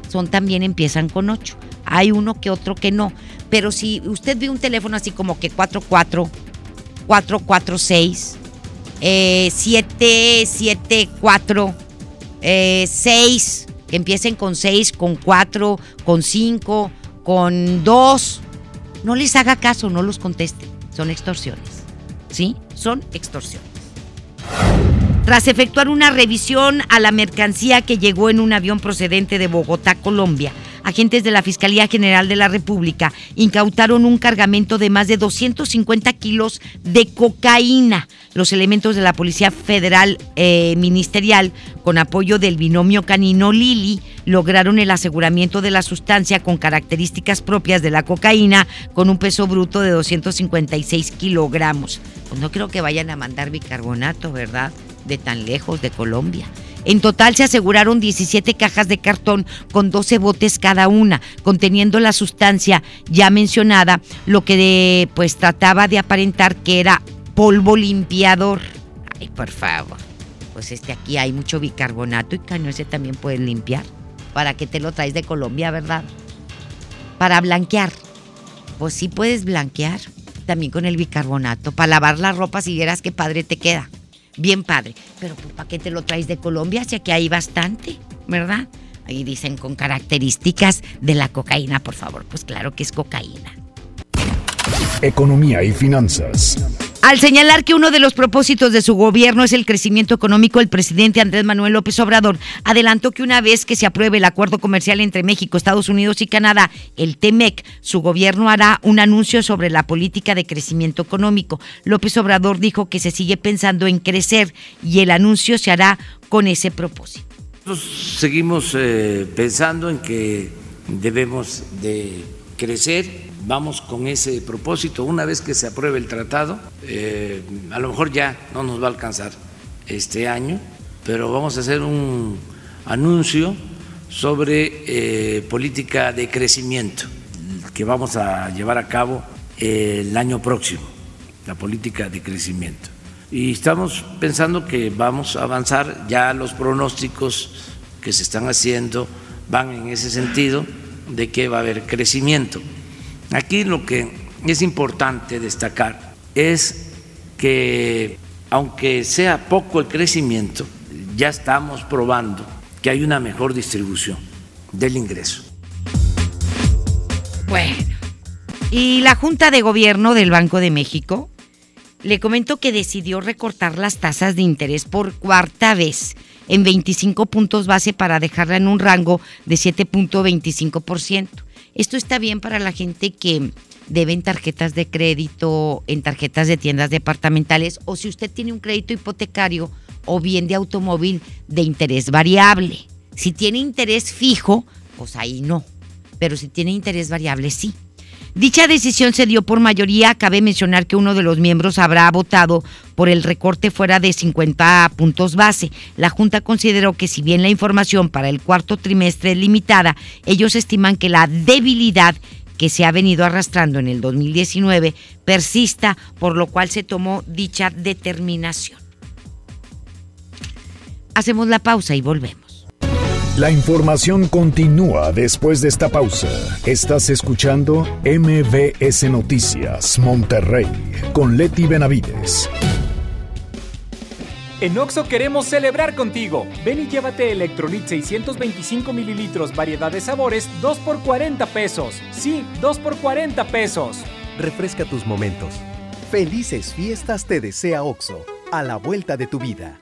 [SPEAKER 4] son también empiezan con 8. Hay uno que otro que no. Pero si usted ve un teléfono así como que 44, 446, eh, 774, eh, 6, que empiecen con 6, con 4, con 5, con 2, no les haga caso, no los conteste. Son extorsiones. ¿Sí? Son extorsiones. Tras efectuar una revisión a la mercancía que llegó en un avión procedente de Bogotá, Colombia, agentes de la Fiscalía General de la República incautaron un cargamento de más de 250 kilos de cocaína. Los elementos de la Policía Federal eh, Ministerial, con apoyo del binomio canino Lili, lograron el aseguramiento de la sustancia con características propias de la cocaína, con un peso bruto de 256 kilogramos. Pues no creo que vayan a mandar bicarbonato, ¿verdad? De tan lejos de Colombia. En total se aseguraron 17 cajas de cartón con 12 botes cada una, conteniendo la sustancia ya mencionada, lo que pues trataba de aparentar que era polvo limpiador. Ay, por favor. Pues este aquí hay mucho bicarbonato y caño ese también puedes limpiar. ¿Para qué te lo traes de Colombia, verdad? Para blanquear. Pues sí puedes blanquear también con el bicarbonato. Para lavar la ropa si vieras qué padre te queda bien padre. Pero pues, ¿para qué te lo traes de Colombia? Si aquí hay bastante, ¿verdad? Ahí dicen con características de la cocaína, por favor. Pues claro que es cocaína.
[SPEAKER 5] Economía y finanzas.
[SPEAKER 4] Al señalar que uno de los propósitos de su gobierno es el crecimiento económico, el presidente Andrés Manuel López Obrador adelantó que una vez que se apruebe el acuerdo comercial entre México, Estados Unidos y Canadá, el TEMEC, su gobierno hará un anuncio sobre la política de crecimiento económico. López Obrador dijo que se sigue pensando en crecer y el anuncio se hará con ese propósito.
[SPEAKER 29] Nosotros seguimos eh, pensando en que debemos de crecer vamos con ese propósito. Una vez que se apruebe el tratado, eh, a lo mejor ya no nos va a alcanzar este año, pero vamos a hacer un anuncio sobre eh, política de crecimiento que vamos a llevar a cabo el año próximo, la política de crecimiento. Y estamos pensando que vamos a avanzar, ya los pronósticos que se están haciendo van en ese sentido de que va a haber crecimiento. Aquí lo que es importante destacar es que aunque sea poco el crecimiento, ya estamos probando que hay una mejor distribución del ingreso.
[SPEAKER 4] Bueno, y la Junta de Gobierno del Banco de México le comentó que decidió recortar las tasas de interés por cuarta vez en 25 puntos base para dejarla en un rango de 7.25%. Esto está bien para la gente que deben tarjetas de crédito en tarjetas de tiendas departamentales o si usted tiene un crédito hipotecario o bien de automóvil de interés variable. Si tiene interés fijo, pues ahí no. Pero si tiene interés variable, sí. Dicha decisión se dio por mayoría. Cabe mencionar que uno de los miembros habrá votado por el recorte fuera de 50 puntos base. La Junta consideró que si bien la información para el cuarto trimestre es limitada, ellos estiman que la debilidad que se ha venido arrastrando en el 2019 persista, por lo cual se tomó dicha determinación. Hacemos la pausa y volvemos.
[SPEAKER 5] La información continúa después de esta pausa. Estás escuchando MBS Noticias Monterrey con Leti Benavides.
[SPEAKER 26] En Oxo queremos celebrar contigo. Ven y llévate Electrolit 625 mililitros, variedad de sabores, 2 por 40 pesos. Sí, 2 por 40 pesos.
[SPEAKER 27] Refresca tus momentos. Felices fiestas te desea Oxo, a la vuelta de tu vida.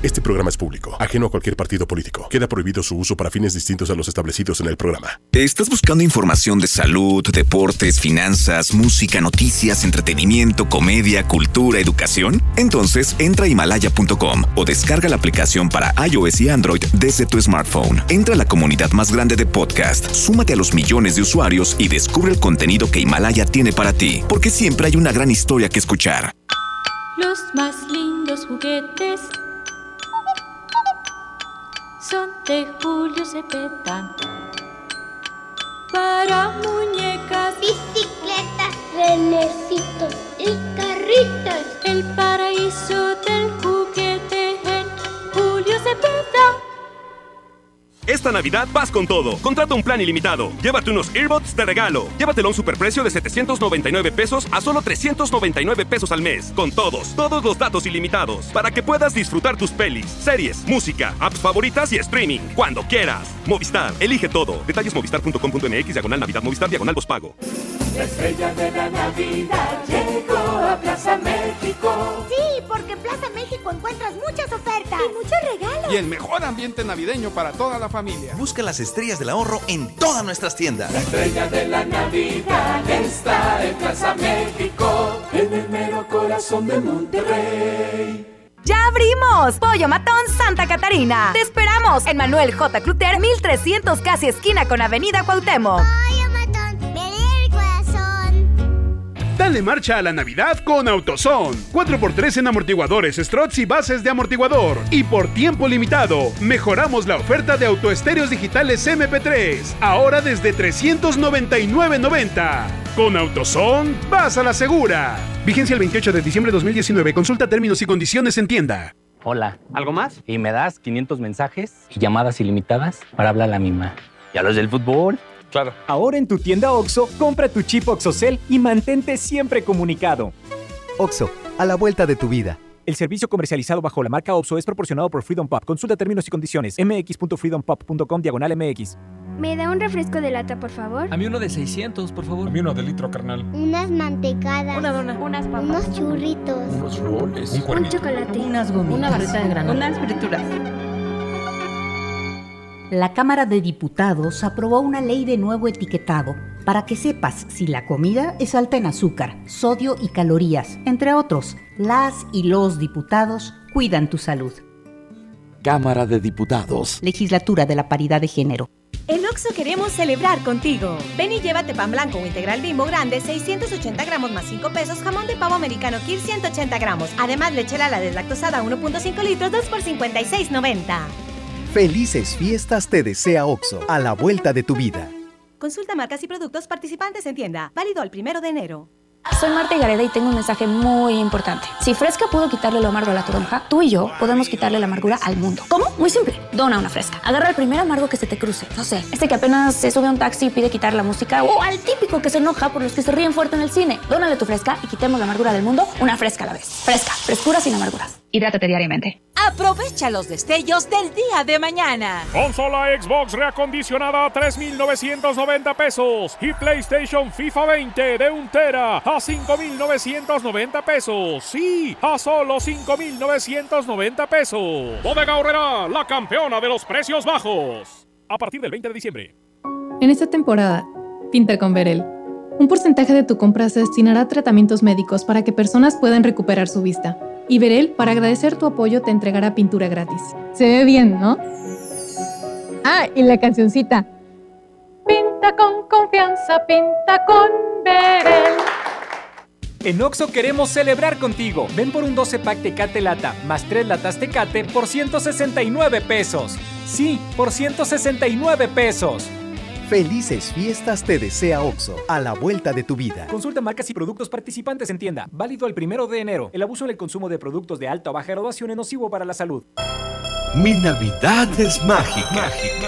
[SPEAKER 18] Este programa es público, ajeno a cualquier partido político. Queda prohibido su uso para fines distintos a los establecidos en el programa.
[SPEAKER 33] ¿Estás buscando información de salud, deportes, finanzas, música, noticias, entretenimiento, comedia, cultura, educación? Entonces entra a himalaya.com o descarga la aplicación para iOS y Android desde tu smartphone. Entra a la comunidad más grande de podcast, súmate a los millones de usuarios y descubre el contenido que Himalaya tiene para ti, porque siempre hay una gran historia que escuchar.
[SPEAKER 34] Los más lindos juguetes son de Julio Cepeda. Para muñecas, bicicletas, renecitos
[SPEAKER 35] Esta Navidad vas con todo. Contrata un plan ilimitado. Llévate unos earbuds de regalo. Llévatelo a un superprecio de 799 pesos a solo 399 pesos al mes. Con todos, todos los datos ilimitados. Para que puedas disfrutar tus pelis, series, música, apps favoritas y streaming. Cuando quieras. Movistar, elige todo. Detalles movistar.com.mx, diagonal Navidad, Movistar, diagonal pago.
[SPEAKER 36] La estrella de la Navidad llegó a Plaza México.
[SPEAKER 37] Sí, porque en Plaza México encuentras muchas ofertas y muchos regalos.
[SPEAKER 38] Y el mejor ambiente navideño para toda la familia.
[SPEAKER 13] Busca las estrellas del ahorro en todas nuestras tiendas.
[SPEAKER 36] La estrella de la Navidad está en Plaza México, en el mero corazón de Monterrey.
[SPEAKER 39] ¡Ya abrimos! Pollo Matón Santa Catarina. Te esperamos en Manuel J. Cluter, 1300 casi esquina con Avenida Cuauhtémoc.
[SPEAKER 40] Dale marcha a la Navidad con AutoZone. 4x3 en amortiguadores, struts y bases de amortiguador. Y por tiempo limitado, mejoramos la oferta de autoestéreos digitales MP3. Ahora desde 399.90.
[SPEAKER 41] Con AutoZone, vas a la segura. Vigencia el 28 de diciembre de 2019. Consulta términos y condiciones en tienda.
[SPEAKER 42] Hola. ¿Algo más? Y me das 500 mensajes y llamadas ilimitadas para hablar a la misma. ¿Y a los del fútbol?
[SPEAKER 26] Claro. Ahora en tu tienda OXO, compra tu chip OXOCEL y mantente siempre comunicado.
[SPEAKER 43] OXO, a la vuelta de tu vida.
[SPEAKER 26] El servicio comercializado bajo la marca OXO es proporcionado por Freedom Pop. Consulta términos y condiciones. mx.freedompop.com diagonal mx.
[SPEAKER 44] ¿Me da un refresco de lata, por favor?
[SPEAKER 45] A mí uno de 600, por favor.
[SPEAKER 46] A mí uno de litro, carnal.
[SPEAKER 44] Unas mantecadas.
[SPEAKER 45] Una dona.
[SPEAKER 44] Unas papas. Unos churritos.
[SPEAKER 46] Unos roles.
[SPEAKER 44] Un, un chocolate.
[SPEAKER 45] Unas gomitas. Una barrita de granola.
[SPEAKER 44] Unas frituras.
[SPEAKER 47] La Cámara de Diputados aprobó una ley de nuevo etiquetado para que sepas si la comida es alta en azúcar, sodio y calorías, entre otros. Las y los diputados cuidan tu salud.
[SPEAKER 48] Cámara de Diputados.
[SPEAKER 47] Legislatura de la Paridad de Género.
[SPEAKER 34] En Oxo queremos celebrar contigo. Ven y llévate pan blanco o integral bimbo grande, 680 gramos más 5 pesos, jamón de pavo americano Kir 180 gramos. Además, leche Lala deslactosada 1.5 litros, 2 por 56.90.
[SPEAKER 43] Felices fiestas te desea OXO, a la vuelta de tu vida.
[SPEAKER 34] Consulta marcas y productos participantes en tienda. Válido el primero de enero.
[SPEAKER 49] Soy Marta Gareda y tengo un mensaje muy importante. Si Fresca pudo quitarle lo amargo a la toronja, tú y yo podemos quitarle la amargura al mundo. ¿Cómo? Muy simple. Dona una Fresca. Agarra el primer amargo que se te cruce. No sé, este que apenas se sube a un taxi y pide quitar la música o al típico que se enoja por los que se ríen fuerte en el cine. Dónale tu Fresca y quitemos la amargura del mundo una Fresca a la vez. Fresca, frescura sin amarguras. Hidrátate diariamente.
[SPEAKER 34] Aprovecha los destellos del día de mañana.
[SPEAKER 50] Consola Xbox reacondicionada a 3,990 pesos y PlayStation FIFA 20 de un tera a 5,990 pesos. Sí, a solo 5,990 pesos. Bodega Horrera, la campeona de los precios bajos. A partir del 20 de diciembre.
[SPEAKER 51] En esta temporada, pinta con Verel. Un porcentaje de tu compra se destinará a tratamientos médicos para que personas puedan recuperar su vista. Y Verel, para agradecer tu apoyo, te entregará pintura gratis. Se ve bien, ¿no? Ah, y la cancioncita. Pinta con confianza, pinta con Verel.
[SPEAKER 26] En Oxo queremos celebrar contigo. Ven por un 12 pack Tecate Lata más 3 latas Tecate por 169 pesos. Sí, por 169 pesos.
[SPEAKER 43] Felices fiestas te desea OXO, a la vuelta de tu vida.
[SPEAKER 26] Consulta marcas y productos participantes en tienda. Válido el primero de enero. El abuso en el consumo de productos de alta o baja graduación es nocivo para la salud.
[SPEAKER 27] Mi Navidad es mágica. mágica.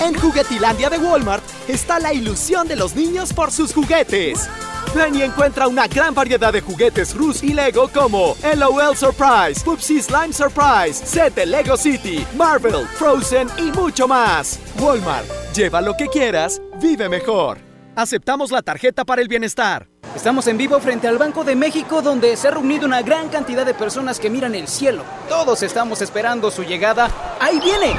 [SPEAKER 52] En Juguetilandia de Walmart está la ilusión de los niños por sus juguetes. Ven encuentra una gran variedad de juguetes Rus y Lego como LOL Surprise, Pupsi Slime Surprise, set de Lego City, Marvel, Frozen y mucho más. Walmart, lleva lo que quieras, vive mejor. Aceptamos la tarjeta para el bienestar.
[SPEAKER 26] Estamos en vivo frente al Banco de México donde se ha reunido una gran cantidad de personas que miran el cielo. Todos estamos esperando su llegada. ¡Ahí viene!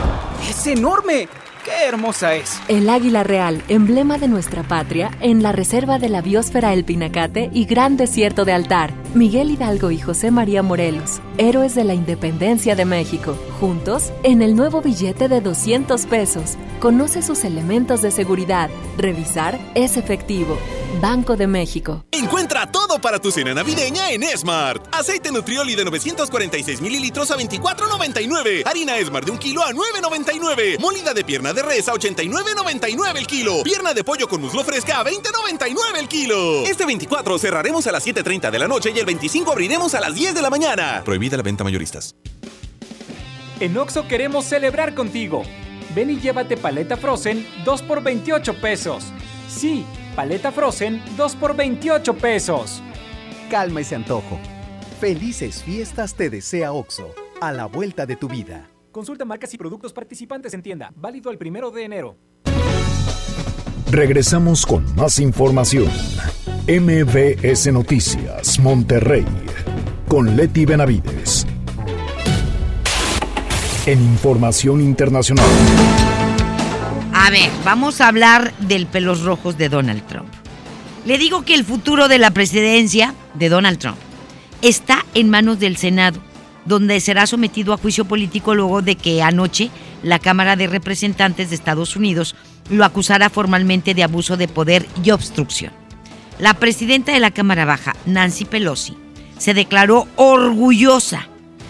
[SPEAKER 26] ¡Es enorme! ¡Qué hermosa es!
[SPEAKER 21] El águila real, emblema de nuestra patria, en la reserva de la biosfera El Pinacate y Gran Desierto de Altar. Miguel Hidalgo y José María Morelos, héroes de la independencia de México. Juntos, en el nuevo billete de 200 pesos. Conoce sus elementos de seguridad. Revisar es efectivo. Banco de México.
[SPEAKER 35] Encuentra todo para tu cena navideña en Smart. Aceite Nutrioli de 946 mililitros a 24,99. Harina Smart de un kilo a 9,99. Molida de pierna de res a 89,99 el kilo. Pierna de pollo con muslo fresca a 20,99 el kilo. Este 24 cerraremos a las 7.30 de la noche y el 25 abriremos a las 10 de la mañana. Prohibida la venta mayoristas.
[SPEAKER 26] En Oxo queremos celebrar contigo. Ven y llévate paleta Frozen 2 por 28 pesos. Sí, paleta Frozen 2 por 28 pesos.
[SPEAKER 43] Calma ese antojo. Felices fiestas te desea OXO, a la vuelta de tu vida.
[SPEAKER 26] Consulta marcas y productos participantes en tienda. Válido el primero de enero.
[SPEAKER 5] Regresamos con más información. MBS Noticias, Monterrey, con Leti Benavides. En información internacional.
[SPEAKER 4] A ver, vamos a hablar del pelos rojos de Donald Trump. Le digo que el futuro de la presidencia de Donald Trump está en manos del Senado, donde será sometido a juicio político luego de que anoche la Cámara de Representantes de Estados Unidos lo acusara formalmente de abuso de poder y obstrucción. La presidenta de la Cámara Baja, Nancy Pelosi, se declaró orgullosa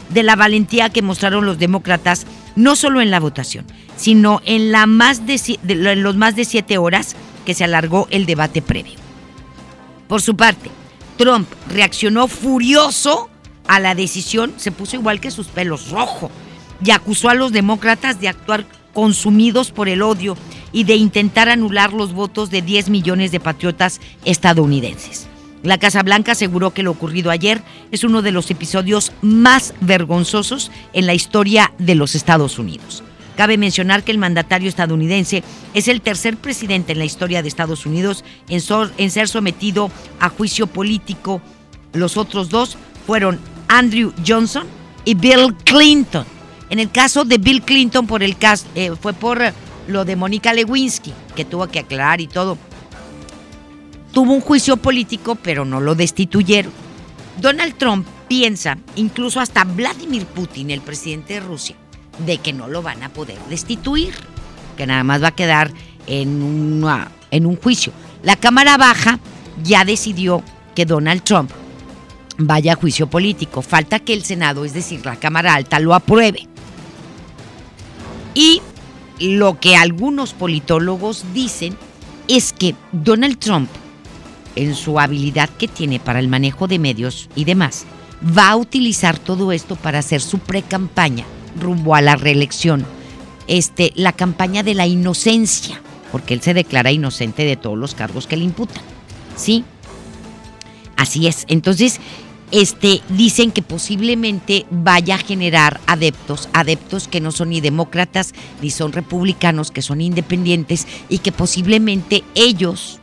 [SPEAKER 4] de la valentía que mostraron los demócratas no solo en la votación, sino en, en los más de siete horas que se alargó el debate previo. Por su parte, Trump reaccionó furioso a la decisión, se puso igual que sus pelos rojo y acusó a los demócratas de actuar consumidos por el odio y de intentar anular los votos de 10 millones de patriotas estadounidenses. La Casa Blanca aseguró que lo ocurrido ayer es uno de los episodios más vergonzosos en la historia de los Estados Unidos. Cabe mencionar que el mandatario estadounidense es el tercer presidente en la historia de Estados Unidos en, en ser sometido a juicio político. Los otros dos fueron Andrew Johnson y Bill Clinton. En el caso de Bill Clinton por el caso, eh, fue por lo de Mónica Lewinsky, que tuvo que aclarar y todo tuvo un juicio político, pero no lo destituyeron. Donald Trump piensa, incluso hasta Vladimir Putin, el presidente de Rusia, de que no lo van a poder destituir, que nada más va a quedar en un juicio. La Cámara Baja ya decidió que Donald Trump vaya juicio político. Falta que el Senado, es decir, la Cámara Alta, lo apruebe. Y lo que algunos politólogos dicen es que Donald Trump en su habilidad que tiene para el manejo de medios y demás, va a utilizar todo esto para hacer su pre-campaña rumbo a la reelección. Este, la campaña de la inocencia, porque él se declara inocente de todos los cargos que le imputan. ¿Sí? Así es. Entonces, este, dicen que posiblemente vaya a generar adeptos, adeptos que no son ni demócratas ni son republicanos, que son independientes y que posiblemente ellos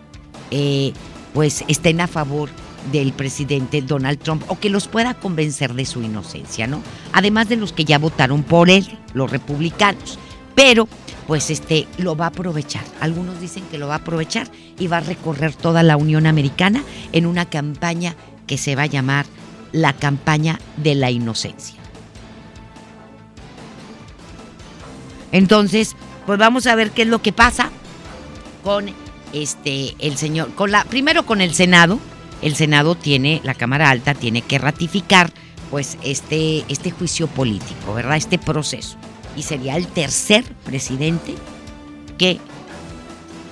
[SPEAKER 4] eh, pues estén a favor del presidente Donald Trump o que los pueda convencer de su inocencia, ¿no? Además de los que ya votaron por él, los republicanos. Pero pues este lo va a aprovechar. Algunos dicen que lo va a aprovechar y va a recorrer toda la Unión Americana en una campaña que se va a llamar la campaña de la inocencia. Entonces, pues vamos a ver qué es lo que pasa con este el señor con la primero con el Senado, el Senado tiene la Cámara Alta tiene que ratificar pues este este juicio político, ¿verdad? Este proceso y sería el tercer presidente que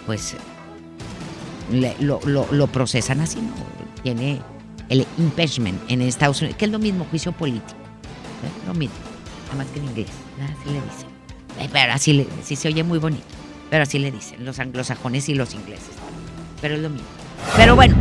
[SPEAKER 4] pues lo, procesan así, ¿no? Tiene el impeachment en Estados Unidos, que es lo mismo, juicio político. ¿eh? Lo mismo, nada más que en inglés, así le dicen. Pero así, le, sí se oye muy bonito. Pero así le dicen los anglosajones y los ingleses. Pero es lo mismo. Pero bueno,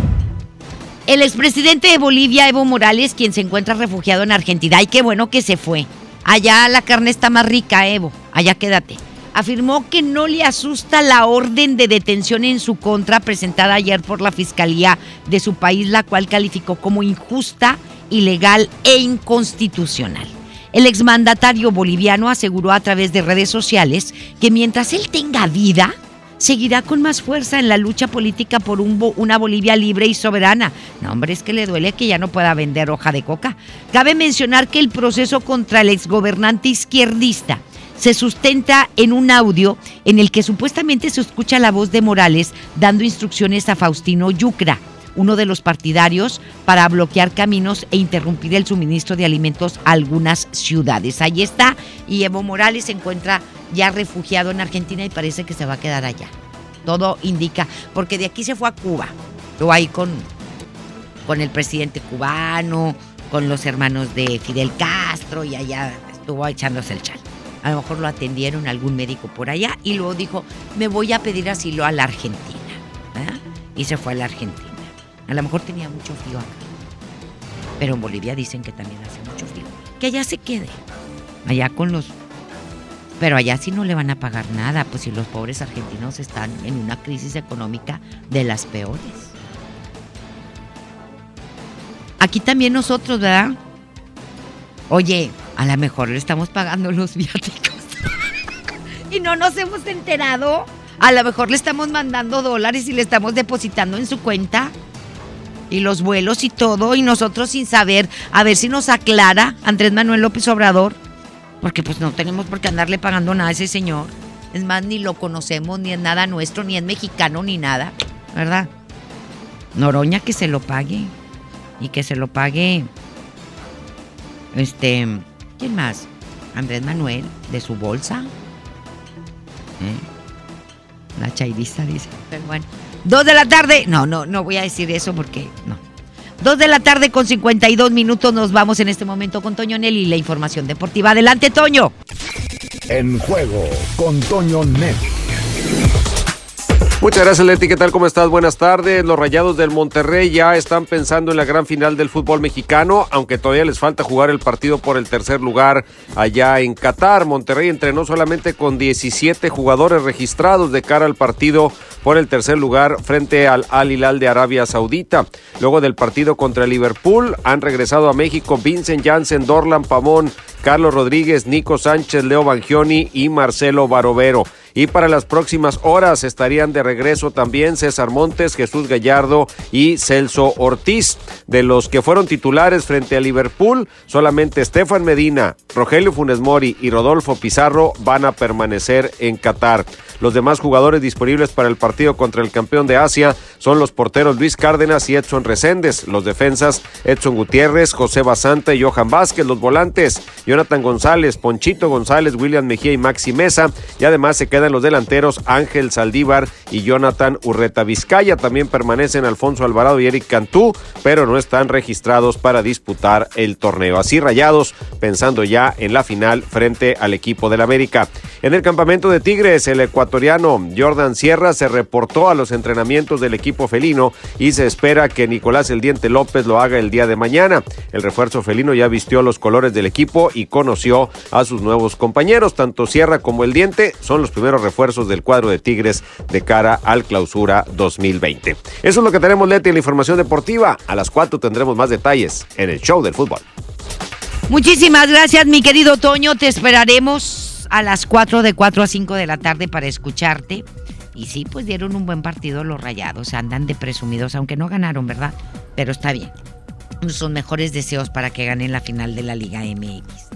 [SPEAKER 4] el expresidente de Bolivia, Evo Morales, quien se encuentra refugiado en Argentina, y qué bueno que se fue. Allá la carne está más rica, Evo. Allá quédate. Afirmó que no le asusta la orden de detención en su contra presentada ayer por la Fiscalía de su país, la cual calificó como injusta, ilegal e inconstitucional. El exmandatario boliviano aseguró a través de redes sociales que mientras él tenga vida, seguirá con más fuerza en la lucha política por una Bolivia libre y soberana. No, hombre, es que le duele que ya no pueda vender hoja de coca. Cabe mencionar que el proceso contra el exgobernante izquierdista se sustenta en un audio en el que supuestamente se escucha la voz de Morales dando instrucciones a Faustino Yucra uno de los partidarios para bloquear caminos e interrumpir el suministro de alimentos a algunas ciudades. Ahí está, y Evo Morales se encuentra ya refugiado en Argentina y parece que se va a quedar allá. Todo indica, porque de aquí se fue a Cuba, o ahí con, con el presidente cubano, con los hermanos de Fidel Castro y allá estuvo echándose el chal. A lo mejor lo atendieron algún médico por allá y luego dijo, me voy a pedir asilo a la Argentina. Y se fue a la Argentina. A lo mejor tenía mucho frío acá. Pero en Bolivia dicen que también hace mucho frío. Que allá se quede. Allá con los... Pero allá sí no le van a pagar nada, pues si los pobres argentinos están en una crisis económica de las peores. Aquí también nosotros, ¿verdad? Oye, a lo mejor le estamos pagando los viáticos. y no nos hemos enterado. A lo mejor le estamos mandando dólares y le estamos depositando en su cuenta y los vuelos y todo, y nosotros sin saber, a ver si nos aclara Andrés Manuel López Obrador, porque pues no tenemos por qué andarle pagando nada a ese señor. Es más, ni lo conocemos, ni es nada nuestro, ni es mexicano, ni nada, ¿verdad? Noroña que se lo pague. Y que se lo pague. Este. ¿Quién más? Andrés Manuel, de su bolsa. ¿Eh? La chairista dice. Pero bueno. Dos de la tarde. No, no, no voy a decir eso porque no. Dos de la tarde con 52 minutos. Nos vamos en este momento con Toño Nelly, la información deportiva. Adelante, Toño.
[SPEAKER 5] En juego con Toño Nelly.
[SPEAKER 53] Muchas gracias, Leti. ¿Qué tal? ¿Cómo estás? Buenas tardes. Los Rayados del Monterrey ya están pensando en la gran final del fútbol mexicano, aunque todavía les falta jugar el partido por el tercer lugar allá en Qatar. Monterrey entrenó solamente con 17 jugadores registrados de cara al partido por el tercer lugar frente al Al Hilal de Arabia Saudita. Luego del partido contra Liverpool, han regresado a México Vincent Janssen, Dorlan Pamón, Carlos Rodríguez, Nico Sánchez, Leo Bangioni y Marcelo Barovero. Y para las próximas horas estarían de regreso también César Montes, Jesús Gallardo y Celso Ortiz. De los que fueron titulares frente a Liverpool, solamente Estefan Medina, Rogelio Funes Mori y Rodolfo Pizarro van a permanecer en Qatar. Los demás jugadores disponibles para el partido contra el campeón de Asia son los porteros Luis Cárdenas y Edson Reséndez, los defensas Edson Gutiérrez, José Basanta y Johan Vázquez, los volantes Jonathan González, Ponchito González, William Mejía y Maxi Mesa, y además se quedan los delanteros Ángel Saldívar y Jonathan Urreta Vizcaya. También permanecen Alfonso Alvarado y Eric Cantú, pero no están registrados para disputar el torneo. Así rayados, pensando ya en la final frente al equipo del América. En el campamento de Tigres, el ecuatoriano Jordan Sierra se reportó a los entrenamientos del equipo felino y se espera que Nicolás El Diente López lo haga el día de mañana. El refuerzo felino ya vistió los colores del equipo y conoció a sus nuevos compañeros. Tanto Sierra como El Diente son los primeros refuerzos del cuadro de Tigres de cara al clausura 2020. Eso es lo que tenemos, Leti, en la información deportiva. A las 4 tendremos más detalles en el show del fútbol.
[SPEAKER 4] Muchísimas gracias, mi querido Toño. Te esperaremos a las 4 de 4 a 5 de la tarde para escucharte. Y sí, pues dieron un buen partido los rayados. Andan de presumidos, aunque no ganaron, ¿verdad? Pero está bien. Sus mejores deseos para que ganen la final de la Liga MX.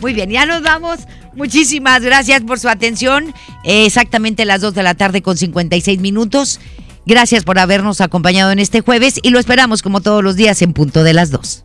[SPEAKER 4] Muy bien, ya nos vamos. Muchísimas gracias por su atención. Eh, exactamente las 2 de la tarde con 56 minutos. Gracias por habernos acompañado en este jueves y lo esperamos como todos los días en punto de las 2.